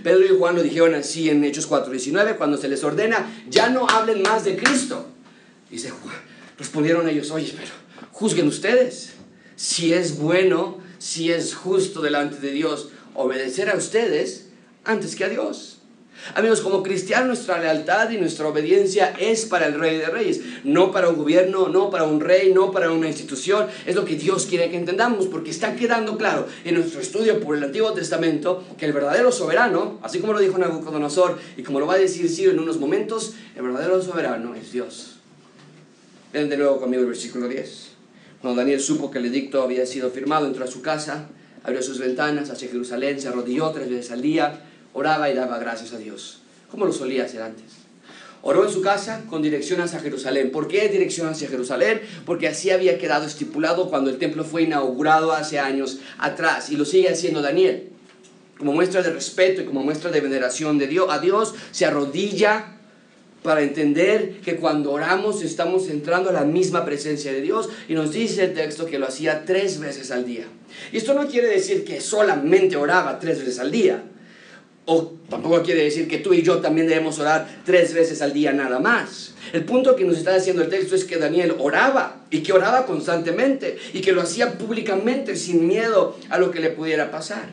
Pedro y Juan lo dijeron así en Hechos 4:19, cuando se les ordena, ya no hablen más de Cristo. Dice respondieron ellos, oye, pero juzguen ustedes si es bueno, si es justo delante de Dios obedecer a ustedes antes que a Dios. Amigos, como cristianos nuestra lealtad y nuestra obediencia es para el Rey de Reyes, no para un gobierno, no para un rey, no para una institución. Es lo que Dios quiere que entendamos, porque está quedando claro en nuestro estudio por el Antiguo Testamento que el verdadero soberano, así como lo dijo Nabucodonosor y como lo va a decir Ciro en unos momentos, el verdadero soberano es Dios. Ven de nuevo conmigo el versículo 10. Cuando Daniel supo que el edicto había sido firmado, entró a su casa, abrió sus ventanas hacia Jerusalén, se arrodilló tres veces al día oraba y daba gracias a Dios, como lo solía hacer antes. Oró en su casa con dirección hacia Jerusalén. ¿Por qué dirección hacia Jerusalén? Porque así había quedado estipulado cuando el templo fue inaugurado hace años atrás y lo sigue haciendo Daniel. Como muestra de respeto y como muestra de veneración de Dios, a Dios se arrodilla para entender que cuando oramos estamos entrando a la misma presencia de Dios y nos dice el texto que lo hacía tres veces al día. Y esto no quiere decir que solamente oraba tres veces al día. O tampoco quiere decir que tú y yo también debemos orar tres veces al día nada más. El punto que nos está diciendo el texto es que Daniel oraba y que oraba constantemente y que lo hacía públicamente sin miedo a lo que le pudiera pasar.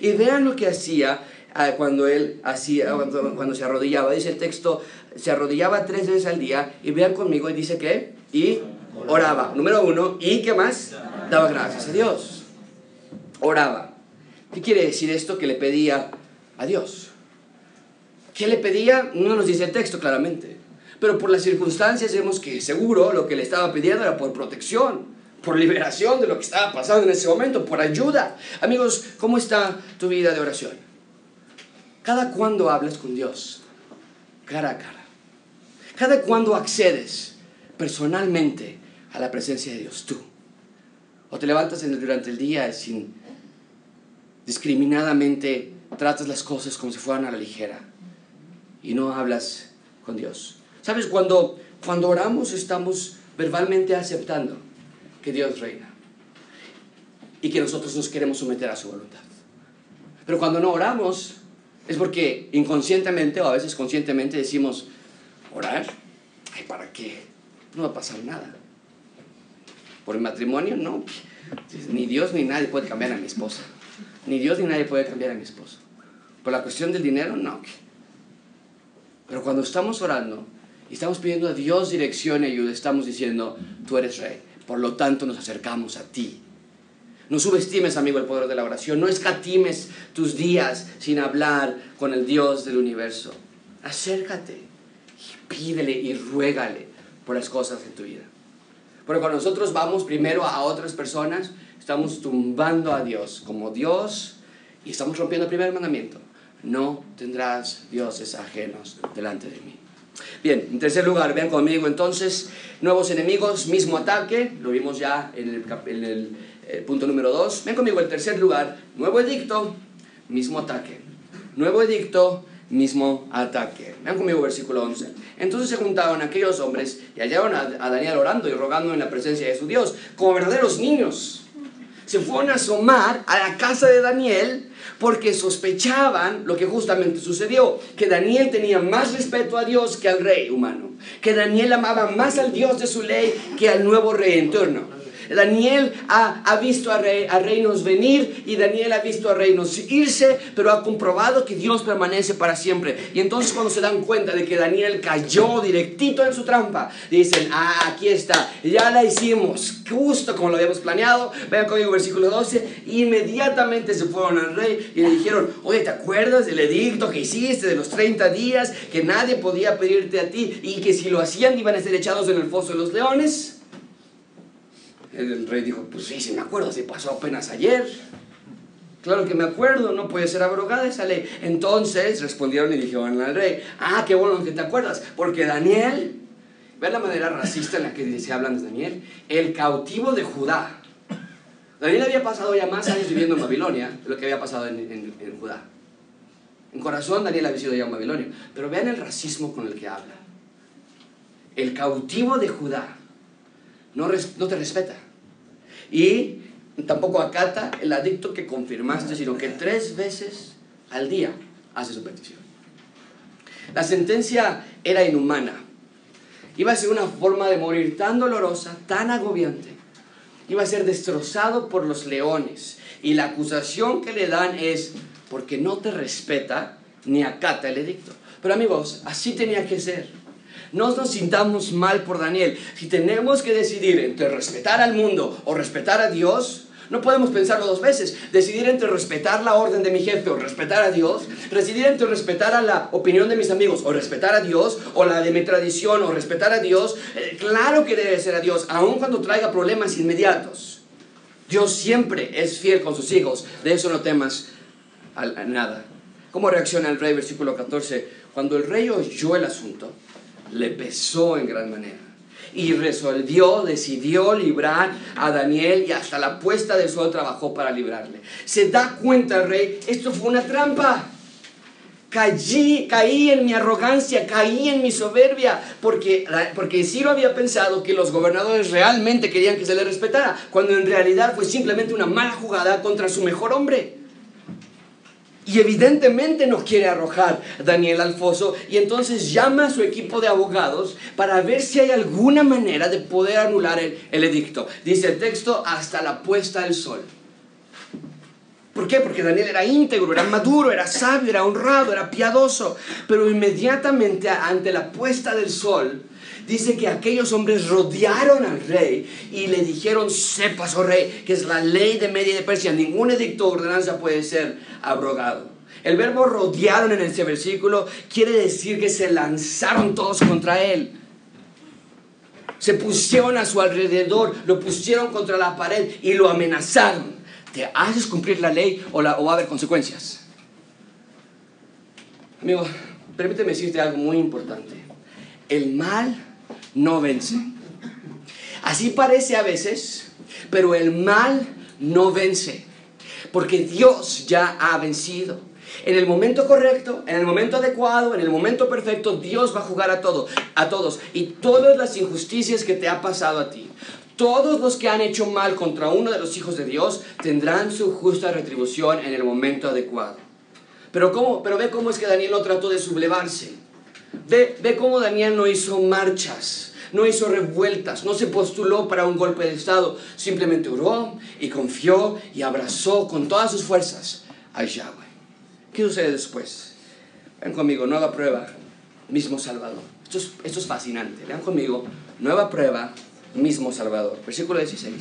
Y vean lo que hacía ah, cuando él hacía, cuando, cuando se arrodillaba. Dice el texto, se arrodillaba tres veces al día y vean conmigo y dice que, y oraba. Número uno, y qué más? Daba gracias a Dios. Oraba. ¿Qué quiere decir esto? Que le pedía a Dios. ¿Qué le pedía? No nos dice el texto claramente. Pero por las circunstancias vemos que seguro lo que le estaba pidiendo era por protección, por liberación de lo que estaba pasando en ese momento, por ayuda. Amigos, ¿cómo está tu vida de oración? Cada cuando hablas con Dios, cara a cara. Cada cuando accedes personalmente a la presencia de Dios, tú. O te levantas durante el día sin discriminadamente tratas las cosas como si fueran a la ligera y no hablas con Dios. ¿Sabes? Cuando, cuando oramos estamos verbalmente aceptando que Dios reina y que nosotros nos queremos someter a su voluntad. Pero cuando no oramos es porque inconscientemente o a veces conscientemente decimos, orar, ay, ¿para qué? No va a pasar nada. Por el matrimonio, no. Ni Dios ni nadie puede cambiar a mi esposa. Ni Dios ni nadie puede cambiar a mi esposo. Por la cuestión del dinero, no. Pero cuando estamos orando y estamos pidiendo a Dios dirección y ayuda, estamos diciendo, tú eres rey. Por lo tanto, nos acercamos a ti. No subestimes, amigo, el poder de la oración. No escatimes tus días sin hablar con el Dios del universo. Acércate y pídele y ruégale por las cosas de tu vida. Porque cuando nosotros vamos primero a otras personas, estamos tumbando a Dios como Dios y estamos rompiendo el primer mandamiento. No tendrás dioses ajenos delante de mí. Bien, en tercer lugar, vean conmigo entonces, nuevos enemigos, mismo ataque, lo vimos ya en el, eh, punto número 2. Ven conmigo el tercer lugar, nuevo edicto, mismo ataque. Nuevo edicto, mismo ataque. Vean conmigo versículo 11. Entonces se juntaron aquellos hombres y hallaron a Daniel orando y rogando en la presencia de su Dios, como verdaderos niños se fueron a asomar a la casa de Daniel porque sospechaban lo que justamente sucedió, que Daniel tenía más respeto a Dios que al rey humano, que Daniel amaba más al Dios de su ley que al nuevo rey en turno. Daniel ha, visto a, rey, a, reinos venir y Daniel ha visto a reinos irse, pero ha comprobado que Dios permanece para siempre. Y entonces cuando se dan cuenta de que Daniel cayó directito en su trampa, dicen, ah, aquí está, ya la hicimos, justo como lo habíamos planeado. Vean conmigo versículo 12, inmediatamente se fueron al rey y le dijeron, oye, ¿te acuerdas del edicto que hiciste de los 30 días que nadie podía pedirte a ti y que si lo hacían iban a ser echados en el foso de los leones? El rey dijo, pues sí, sí me acuerdo, se pasó apenas ayer. Claro que me acuerdo, no puede ser abrogada esa ley. Entonces respondieron y dijeron al rey, ah, qué bueno que te acuerdas, porque Daniel, vean la manera racista en la que se hablan de Daniel, el cautivo de Judá. Daniel había pasado ya más años viviendo en Babilonia de lo que había pasado en, Judá. En corazón Daniel había sido ya en Babilonia. Pero vean el racismo con el que habla. El cautivo de Judá no, no te respeta. Y tampoco acata el adicto que confirmaste, sino que tres veces al día hace su petición. La sentencia era inhumana. Iba a ser una forma de morir tan dolorosa, tan agobiante. Iba a ser destrozado por los leones. Y la acusación que le dan es porque no te respeta ni acata el edicto. Pero amigos, así tenía que ser. No nos sintamos mal por Daniel. Si tenemos que decidir entre respetar al mundo o respetar a Dios, no podemos pensarlo dos veces. Decidir entre respetar la orden de mi jefe o respetar a Dios. Decidir entre respetar a la opinión de mis amigos o respetar a Dios. O la de mi tradición o respetar a Dios. Eh, claro que debe ser a Dios, aun cuando traiga problemas inmediatos. Dios siempre es fiel con sus hijos. De eso no temas nada. ¿Cómo reacciona el rey? Versículo 14. Cuando el rey oyó el asunto, le pesó en gran manera. Y resolvió, decidió librar a Daniel y hasta la puesta del sol trabajó para librarle. Se da cuenta rey, esto fue una trampa. Caí, caí en mi arrogancia, caí en mi soberbia, porque, porque Ciro había pensado que los gobernadores realmente querían que se le respetara, cuando en realidad fue simplemente una mala jugada contra su mejor hombre. Y evidentemente no quiere arrojar Daniel al foso y entonces llama a su equipo de abogados para ver si hay alguna manera de poder anular el, el edicto. Dice el texto, hasta la puesta del sol. ¿Por qué? Porque Daniel era íntegro, era maduro, era sabio, era honrado, era piadoso. Pero inmediatamente ante la puesta del sol, dice que aquellos hombres rodearon al rey y le dijeron, sepas, oh rey, que es la ley de Media y de Persia, ningún edicto o ordenanza puede ser abrogado. El verbo rodearon en este versículo quiere decir que se lanzaron todos contra él. Se pusieron a su alrededor, lo pusieron contra la pared y lo amenazaron. ¿Te haces cumplir la ley o, o va a haber consecuencias? Amigo, permíteme decirte algo muy importante. El mal no vence. Así parece a veces, pero el mal no vence, porque Dios ya ha vencido. En el momento correcto, en el momento adecuado, en el momento perfecto, Dios va a jugar a todo, a todos y todas las injusticias que te ha pasado a ti. Todos los que han hecho mal contra uno de los hijos de Dios tendrán su justa retribución en el momento adecuado. Pero, ¿cómo? Pero ve cómo es que Daniel no trató de sublevarse. Ve, ve cómo Daniel no hizo marchas, no hizo revueltas, no se postuló para un golpe de Estado. Simplemente oró y confió y abrazó con todas sus fuerzas a Yahweh. ¿Qué sucede después? Ven conmigo, nueva prueba, mismo Salvador. Esto es, esto es fascinante. Vean conmigo, nueva prueba, mismo Salvador. Versículo 16.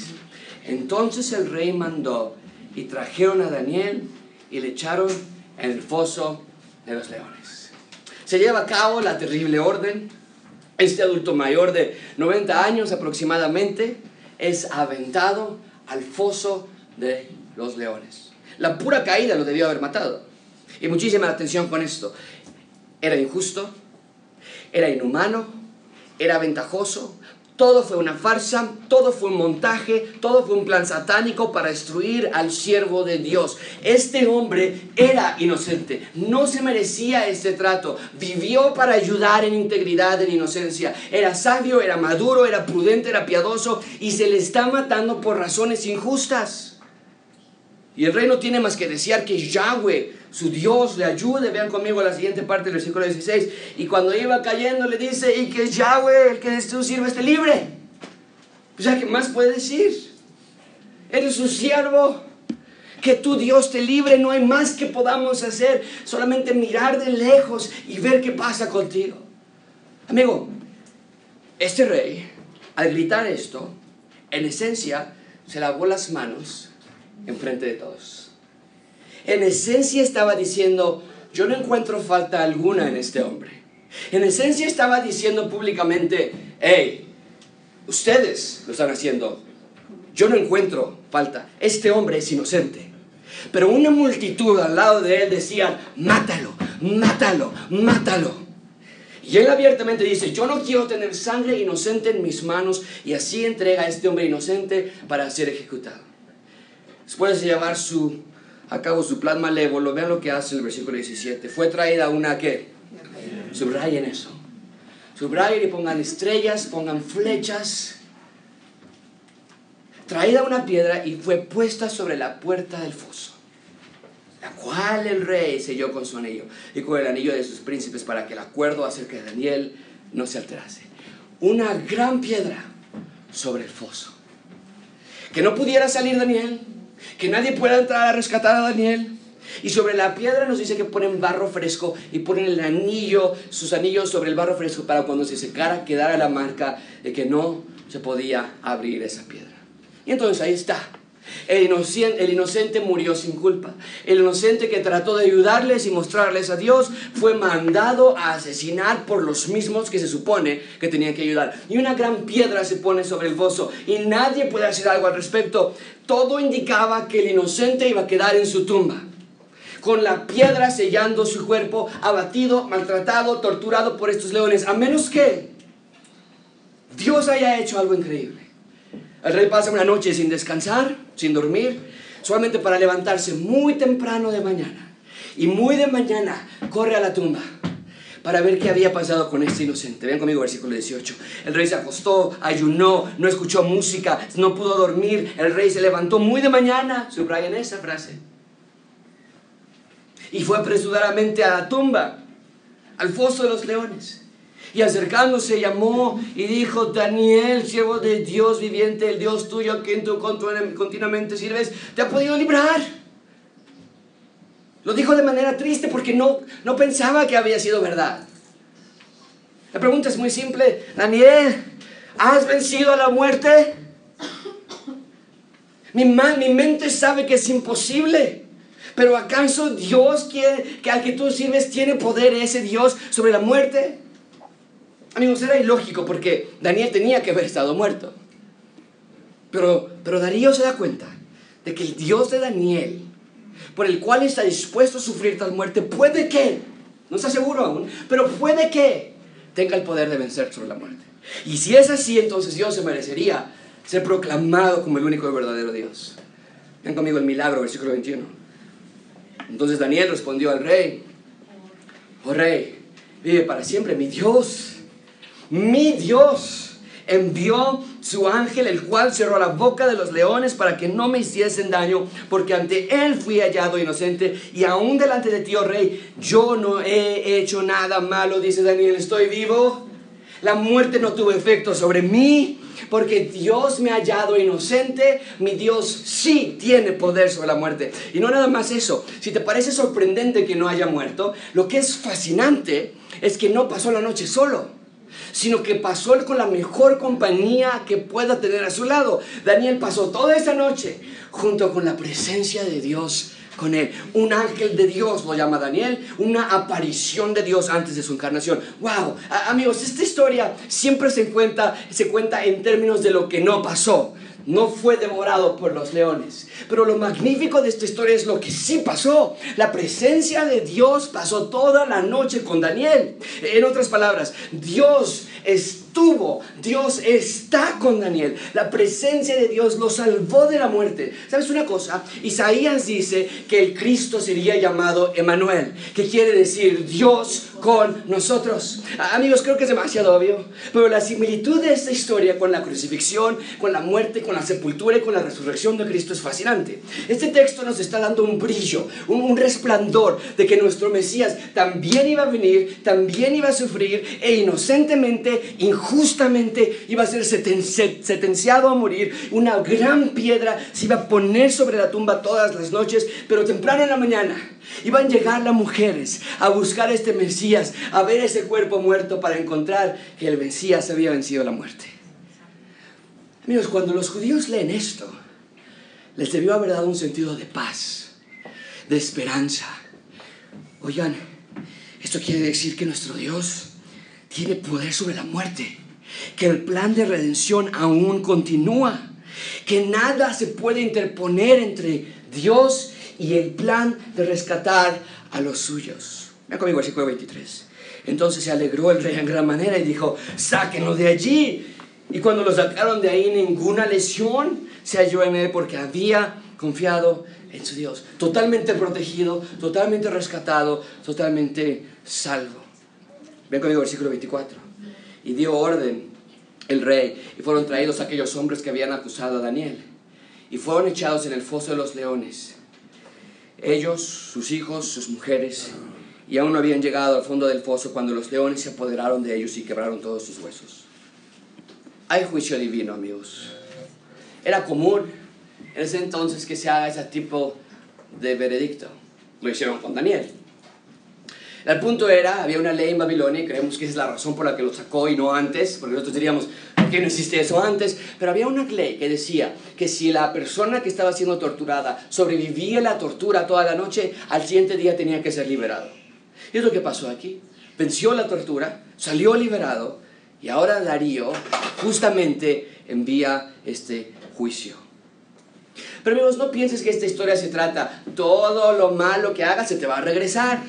Entonces el rey mandó y trajeron a Daniel y le echaron en el foso de los leones se lleva a cabo la terrible orden. Este adulto mayor de 90 años aproximadamente es aventado al foso de los leones. La pura caída lo debió haber matado. Y muchísima atención con esto. Era injusto, era inhumano, era ventajoso, todo fue una farsa, todo fue un montaje, todo fue un plan satánico para destruir al siervo de Dios. Este hombre era inocente, no se merecía este trato, vivió para ayudar en integridad, en inocencia. Era sabio, era maduro, era prudente, era piadoso y se le está matando por razones injustas. Y el rey no tiene más que desear que Yahweh, su Dios, le ayude. Vean conmigo la siguiente parte del versículo 16. Y cuando iba cayendo le dice, y que Yahweh, el que tú sirve, esté libre. O sea, ¿qué más puede decir? Eres su siervo. Que tu Dios te libre, no hay más que podamos hacer. Solamente mirar de lejos y ver qué pasa contigo. Amigo, este rey, al gritar esto, en esencia, se lavó las manos enfrente de todos. En esencia estaba diciendo, yo no encuentro falta alguna en este hombre. En esencia estaba diciendo públicamente, hey, ustedes lo están haciendo, yo no encuentro falta, este hombre es inocente. Pero una multitud al lado de él decía, mátalo, mátalo, mátalo. Y él abiertamente dice, yo no quiero tener sangre inocente en mis manos y así entrega a este hombre inocente para ser ejecutado. Después de llevar su, a cabo su plan malévolo, vean lo que hace el versículo 17. Fue traída una que, subrayen eso. Subrayen y pongan estrellas, pongan flechas. Traída una piedra y fue puesta sobre la puerta del foso, la cual el rey selló con su anillo y con el anillo de sus príncipes para que el acuerdo acerca de Daniel no se alterase. Una gran piedra sobre el foso. Que no pudiera salir Daniel, que nadie pueda entrar a rescatar a Daniel. Y sobre la piedra nos dice que ponen barro fresco y ponen el anillo, sus anillos sobre el barro fresco para cuando se secara quedara la marca de que no se podía abrir esa piedra. Y entonces ahí está. El inocente, el inocente murió sin culpa. El inocente que trató de ayudarles y mostrarles a Dios fue mandado a asesinar por los mismos que se supone que tenían que ayudar. Y una gran piedra se pone sobre el foso y nadie puede hacer algo al respecto. Todo indicaba que el inocente iba a quedar en su tumba. con la piedra sellando su cuerpo, abatido, maltratado, torturado por estos leones, a menos que Dios haya hecho algo increíble. El rey pasa una noche sin descansar, sin dormir, solamente para levantarse muy temprano de mañana. Y muy de mañana corre a la tumba para ver qué había pasado con este inocente. Vean conmigo versículo 18. El rey se acostó, ayunó, no escuchó música, no pudo dormir. El rey se levantó muy de mañana, subrayen esa frase. Y fue apresuradamente a la tumba, al foso de los leones. Y acercándose llamó y dijo, Daniel, siervo de Dios viviente, el Dios tuyo a quien tú continuamente sirves, te ha podido librar. Lo dijo de manera triste porque no, no pensaba que había sido verdad. La pregunta es muy simple. Daniel, ¿has vencido a la muerte? Mi, mi mente sabe que es imposible. Pero ¿acaso Dios que, que al que tú sirves tiene poder ese Dios sobre la muerte? Amigos, era ilógico porque Daniel tenía que haber estado muerto. Pero, pero Darío se da cuenta de que el Dios de Daniel por el cual está dispuesto a sufrir tal muerte, puede que, no está seguro aún, pero puede que tenga el poder de vencer sobre la muerte. Y si es así, entonces Dios se merecería ser proclamado como el único y verdadero Dios. Ven conmigo el milagro, versículo 21. Entonces Daniel respondió al rey, oh rey, vive para siempre mi Dios, mi Dios envió su ángel, el cual cerró la boca de los leones para que no me hiciesen daño, porque ante él fui hallado inocente, y aún delante de ti, oh rey, yo no he hecho nada malo, dice Daniel, estoy vivo. La muerte no tuvo efecto sobre mí, porque Dios me ha hallado inocente, mi Dios sí tiene poder sobre la muerte. Y no nada más eso, si te parece sorprendente que no haya muerto, lo que es fascinante es que no pasó la noche solo sino que pasó con la mejor compañía que pueda tener a su lado. Daniel pasó toda esa noche junto con la presencia de Dios con él. Un ángel de Dios lo llama Daniel, una aparición de Dios antes de su encarnación. Wow, amigos, esta historia siempre se cuenta, se cuenta en términos de lo que no pasó no fue devorado por los leones. Pero lo magnífico de esta historia es lo que sí pasó. La presencia de Dios pasó toda la noche con Daniel. En otras palabras, Dios Dios está con Daniel. La presencia de Dios lo salvó de la muerte. ¿Sabes una cosa? Isaías dice que el Cristo sería llamado Emanuel, que quiere decir Dios con nosotros. Amigos, creo que es demasiado obvio, pero la similitud de esta historia con la crucifixión, con la muerte, con la sepultura y con la resurrección de Cristo es fascinante. Este texto nos está dando un brillo, un, un resplandor de que nuestro Mesías también iba a venir, también iba a sufrir e inocentemente, injustamente iba a ser sentenciado a morir. Una gran piedra se iba a poner sobre la tumba todas las noches, pero temprano en la mañana iban a llegar las mujeres a buscar a este Mesías, a ver ese cuerpo muerto para encontrar que el Mesías había vencido la muerte. Amigos, cuando los judíos leen esto, les debió haber dado un sentido de paz, de esperanza. Oigan, esto quiere decir que nuestro Dios tiene poder sobre la muerte, que el plan de redención aún continúa, que nada se puede interponer entre Dios y el plan de rescatar a los suyos. Vean conmigo versículo 23. Entonces se alegró el rey en gran manera y dijo, sáquenlo de allí. Y cuando lo sacaron de ahí, ninguna lesión se halló en él porque había confiado en su Dios. Totalmente protegido, totalmente rescatado, totalmente salvo. Ven conmigo versículo 24. Y dio orden el rey y fueron traídos aquellos hombres que habían acusado a Daniel y fueron echados en el foso de los leones. Ellos, sus hijos, sus mujeres, y aún no habían llegado al fondo del foso cuando los leones se apoderaron de ellos y quebraron todos sus huesos. Hay juicio divino, amigos. Era común en ese entonces que se haga ese tipo de veredicto. Lo hicieron con Daniel. El punto era, había una ley en Babilonia, y creemos que esa es la razón por la que lo sacó y no antes, porque nosotros diríamos, ¿por qué no existe eso antes? Pero había una ley que decía que si la persona que estaba siendo torturada sobrevivía la tortura toda la noche, al siguiente día tenía que ser liberado. Y es lo que pasó aquí. Venció la tortura, salió liberado, y ahora Darío justamente envía este juicio. Pero amigos, no pienses que esta historia se trata, todo lo malo que hagas se te va a regresar.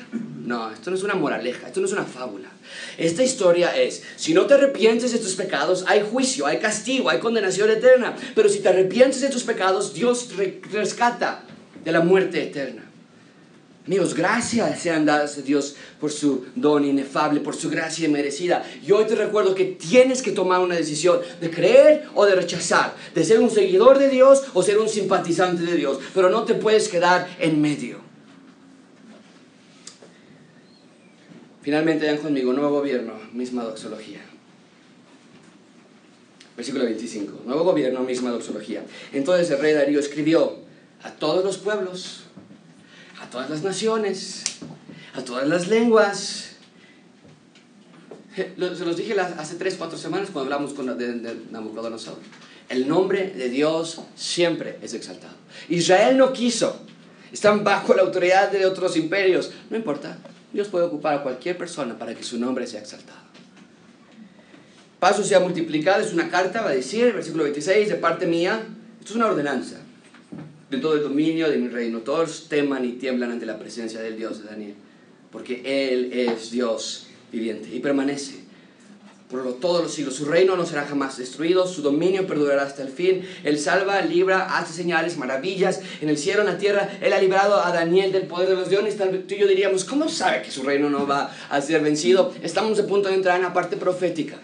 No, esto no es una moraleja, esto no es una fábula. Esta historia es, si no te arrepientes de tus pecados, hay juicio, hay castigo, hay condenación eterna. Pero si te arrepientes de tus pecados, Dios rescata de la muerte eterna. Amigos, gracias sean dadas a Dios por su don inefable, por su gracia merecida. Y hoy te recuerdo que tienes que tomar una decisión de creer o de rechazar, de ser un seguidor de Dios o ser un simpatizante de Dios, pero no te puedes quedar en medio. Finalmente, vean conmigo, nuevo gobierno, misma doxología. Versículo 25, nuevo gobierno, misma doxología. Entonces el rey Darío escribió a todos los pueblos, a todas las naciones, a todas las lenguas. Se los dije hace tres, cuatro semanas cuando hablamos con de, de Nabucodonosor. El nombre de Dios siempre es exaltado. Israel no quiso. Están bajo la autoridad de otros imperios. No importa. Dios puede ocupar a cualquier persona para que su nombre sea exaltado. Paso sea multiplicado, es una carta, va a decir, versículo 26, de parte mía. Esto es una ordenanza de todo el dominio de mi reino. Todos teman y tiemblan ante la presencia del Dios de Daniel, porque Él es Dios viviente y permanece por lo, todos los siglos. Su reino no será jamás destruido, su dominio perdurará hasta el fin. Él salva, libra, hace señales, maravillas en el cielo, en la tierra. Él ha librado a Daniel del poder de los leones. Tú y yo diríamos, ¿cómo sabe que su reino no va a ser vencido? Estamos a punto de entrar en la parte profética.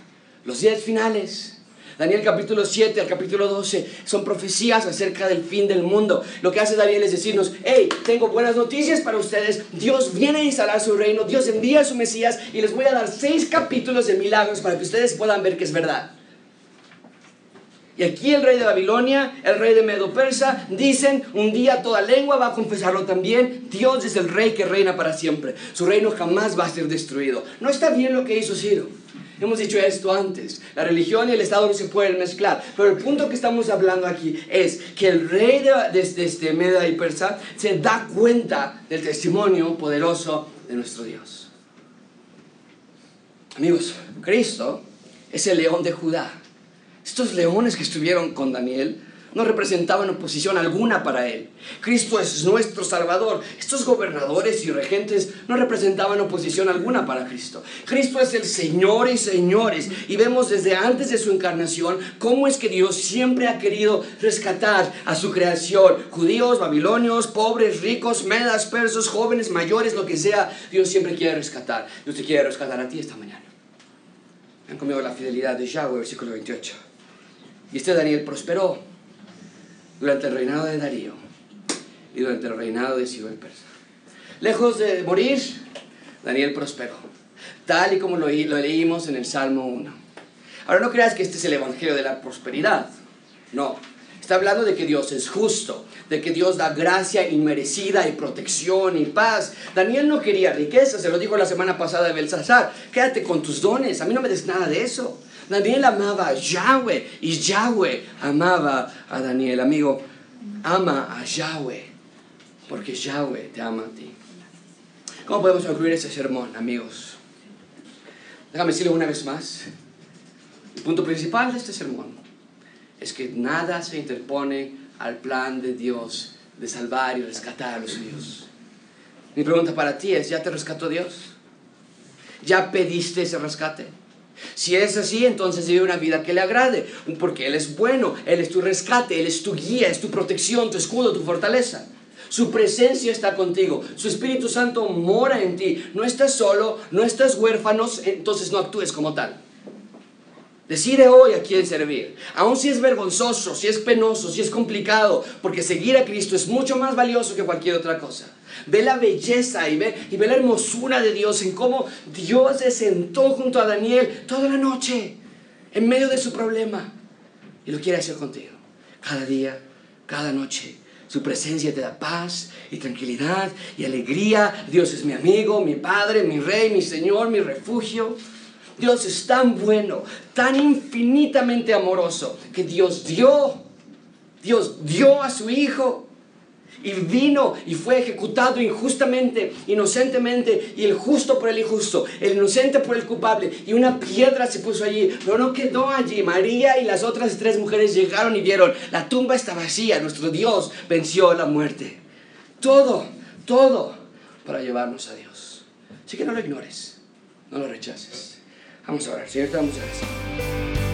Los días finales Daniel capítulo 7 al capítulo 12 son profecías acerca del fin del mundo. Lo que hace Daniel es decirnos, hey, tengo buenas noticias para ustedes. Dios viene a instalar su reino, Dios envía a su Mesías y les voy a dar seis capítulos de milagros para que ustedes puedan ver que es verdad. Y aquí el rey de Babilonia, el rey de Medo Persa, dicen, un día toda lengua va a confesarlo también, Dios es el rey que reina para siempre. Su reino jamás va a ser destruido. No está bien lo que hizo Ciro. Hemos dicho esto antes. La religión y el Estado no se pueden mezclar. Pero el punto que estamos hablando aquí es que el rey de, este Media y Persa se da cuenta del testimonio poderoso de nuestro Dios. Amigos, Cristo es el león de Judá. Estos leones que estuvieron con Daniel no representaban oposición alguna para él. Cristo es nuestro Salvador. Estos gobernadores y regentes no representaban oposición alguna para Cristo. Cristo es el Señor y señores. Y vemos desde antes de su encarnación cómo es que Dios siempre ha querido rescatar a su creación. Judíos, babilonios, pobres, ricos, medas, persos, jóvenes, mayores, lo que sea, Dios siempre quiere rescatar. Dios te quiere rescatar a ti esta mañana. Han conmigo la fidelidad de Yahweh, versículo 28. Y este Daniel prosperó durante el reinado de Darío y durante el reinado de Ciro el Persa. Lejos de morir, Daniel prosperó, tal y como lo, leímos en el Salmo 1. Ahora no creas que este es el Evangelio de la prosperidad, no. Está hablando de que Dios es justo, de que Dios da gracia inmerecida y protección y paz. Daniel no quería riqueza, se lo dijo la semana pasada de Belsasar. Quédate con tus dones, a mí no me des nada de eso. Daniel amaba a Yahweh y Yahweh amaba a Daniel. Amigo, ama a Yahweh porque Yahweh te ama a ti. ¿Cómo podemos concluir este sermón, amigos? Déjame decirlo una vez más. El punto principal de este sermón es que nada se interpone al plan de Dios de salvar y rescatar a los suyos. Mi pregunta para ti es, ¿ya te rescató Dios? ¿Ya pediste ese rescate? Si es así, entonces vive una vida que le agrade, porque Él es bueno, Él es tu rescate, Él es tu guía, es tu protección, tu escudo, tu fortaleza. Su presencia está contigo, su Espíritu Santo mora en ti. No estás solo, no estás huérfano, entonces no actúes como tal. Decide hoy a quién servir. Aun si es vergonzoso, si es penoso, si es complicado, porque seguir a Cristo es mucho más valioso que cualquier otra cosa. Ve la belleza y ve, y ve la hermosura de Dios en cómo Dios se sentó junto a Daniel toda la noche en medio de su problema. Y lo quiere hacer contigo. Cada día, cada noche. Su presencia te da paz y tranquilidad y alegría. Dios es mi amigo, mi Padre, mi Rey, mi Señor, mi refugio. Dios es tan bueno, tan infinitamente amoroso, que Dios dio, Dios dio a su Hijo Y vino y fue ejecutado injustamente, inocentemente, y el justo por el injusto, el inocente por el culpable. Y una piedra se puso allí, pero no quedó allí. María y las otras tres mujeres llegaron y vieron, la tumba está vacía, nuestro Dios venció la muerte. Todo, todo para llevarnos a Dios. Así que no lo ignores, no lo rechaces. Vamos a orar, Señor, te damos gracias.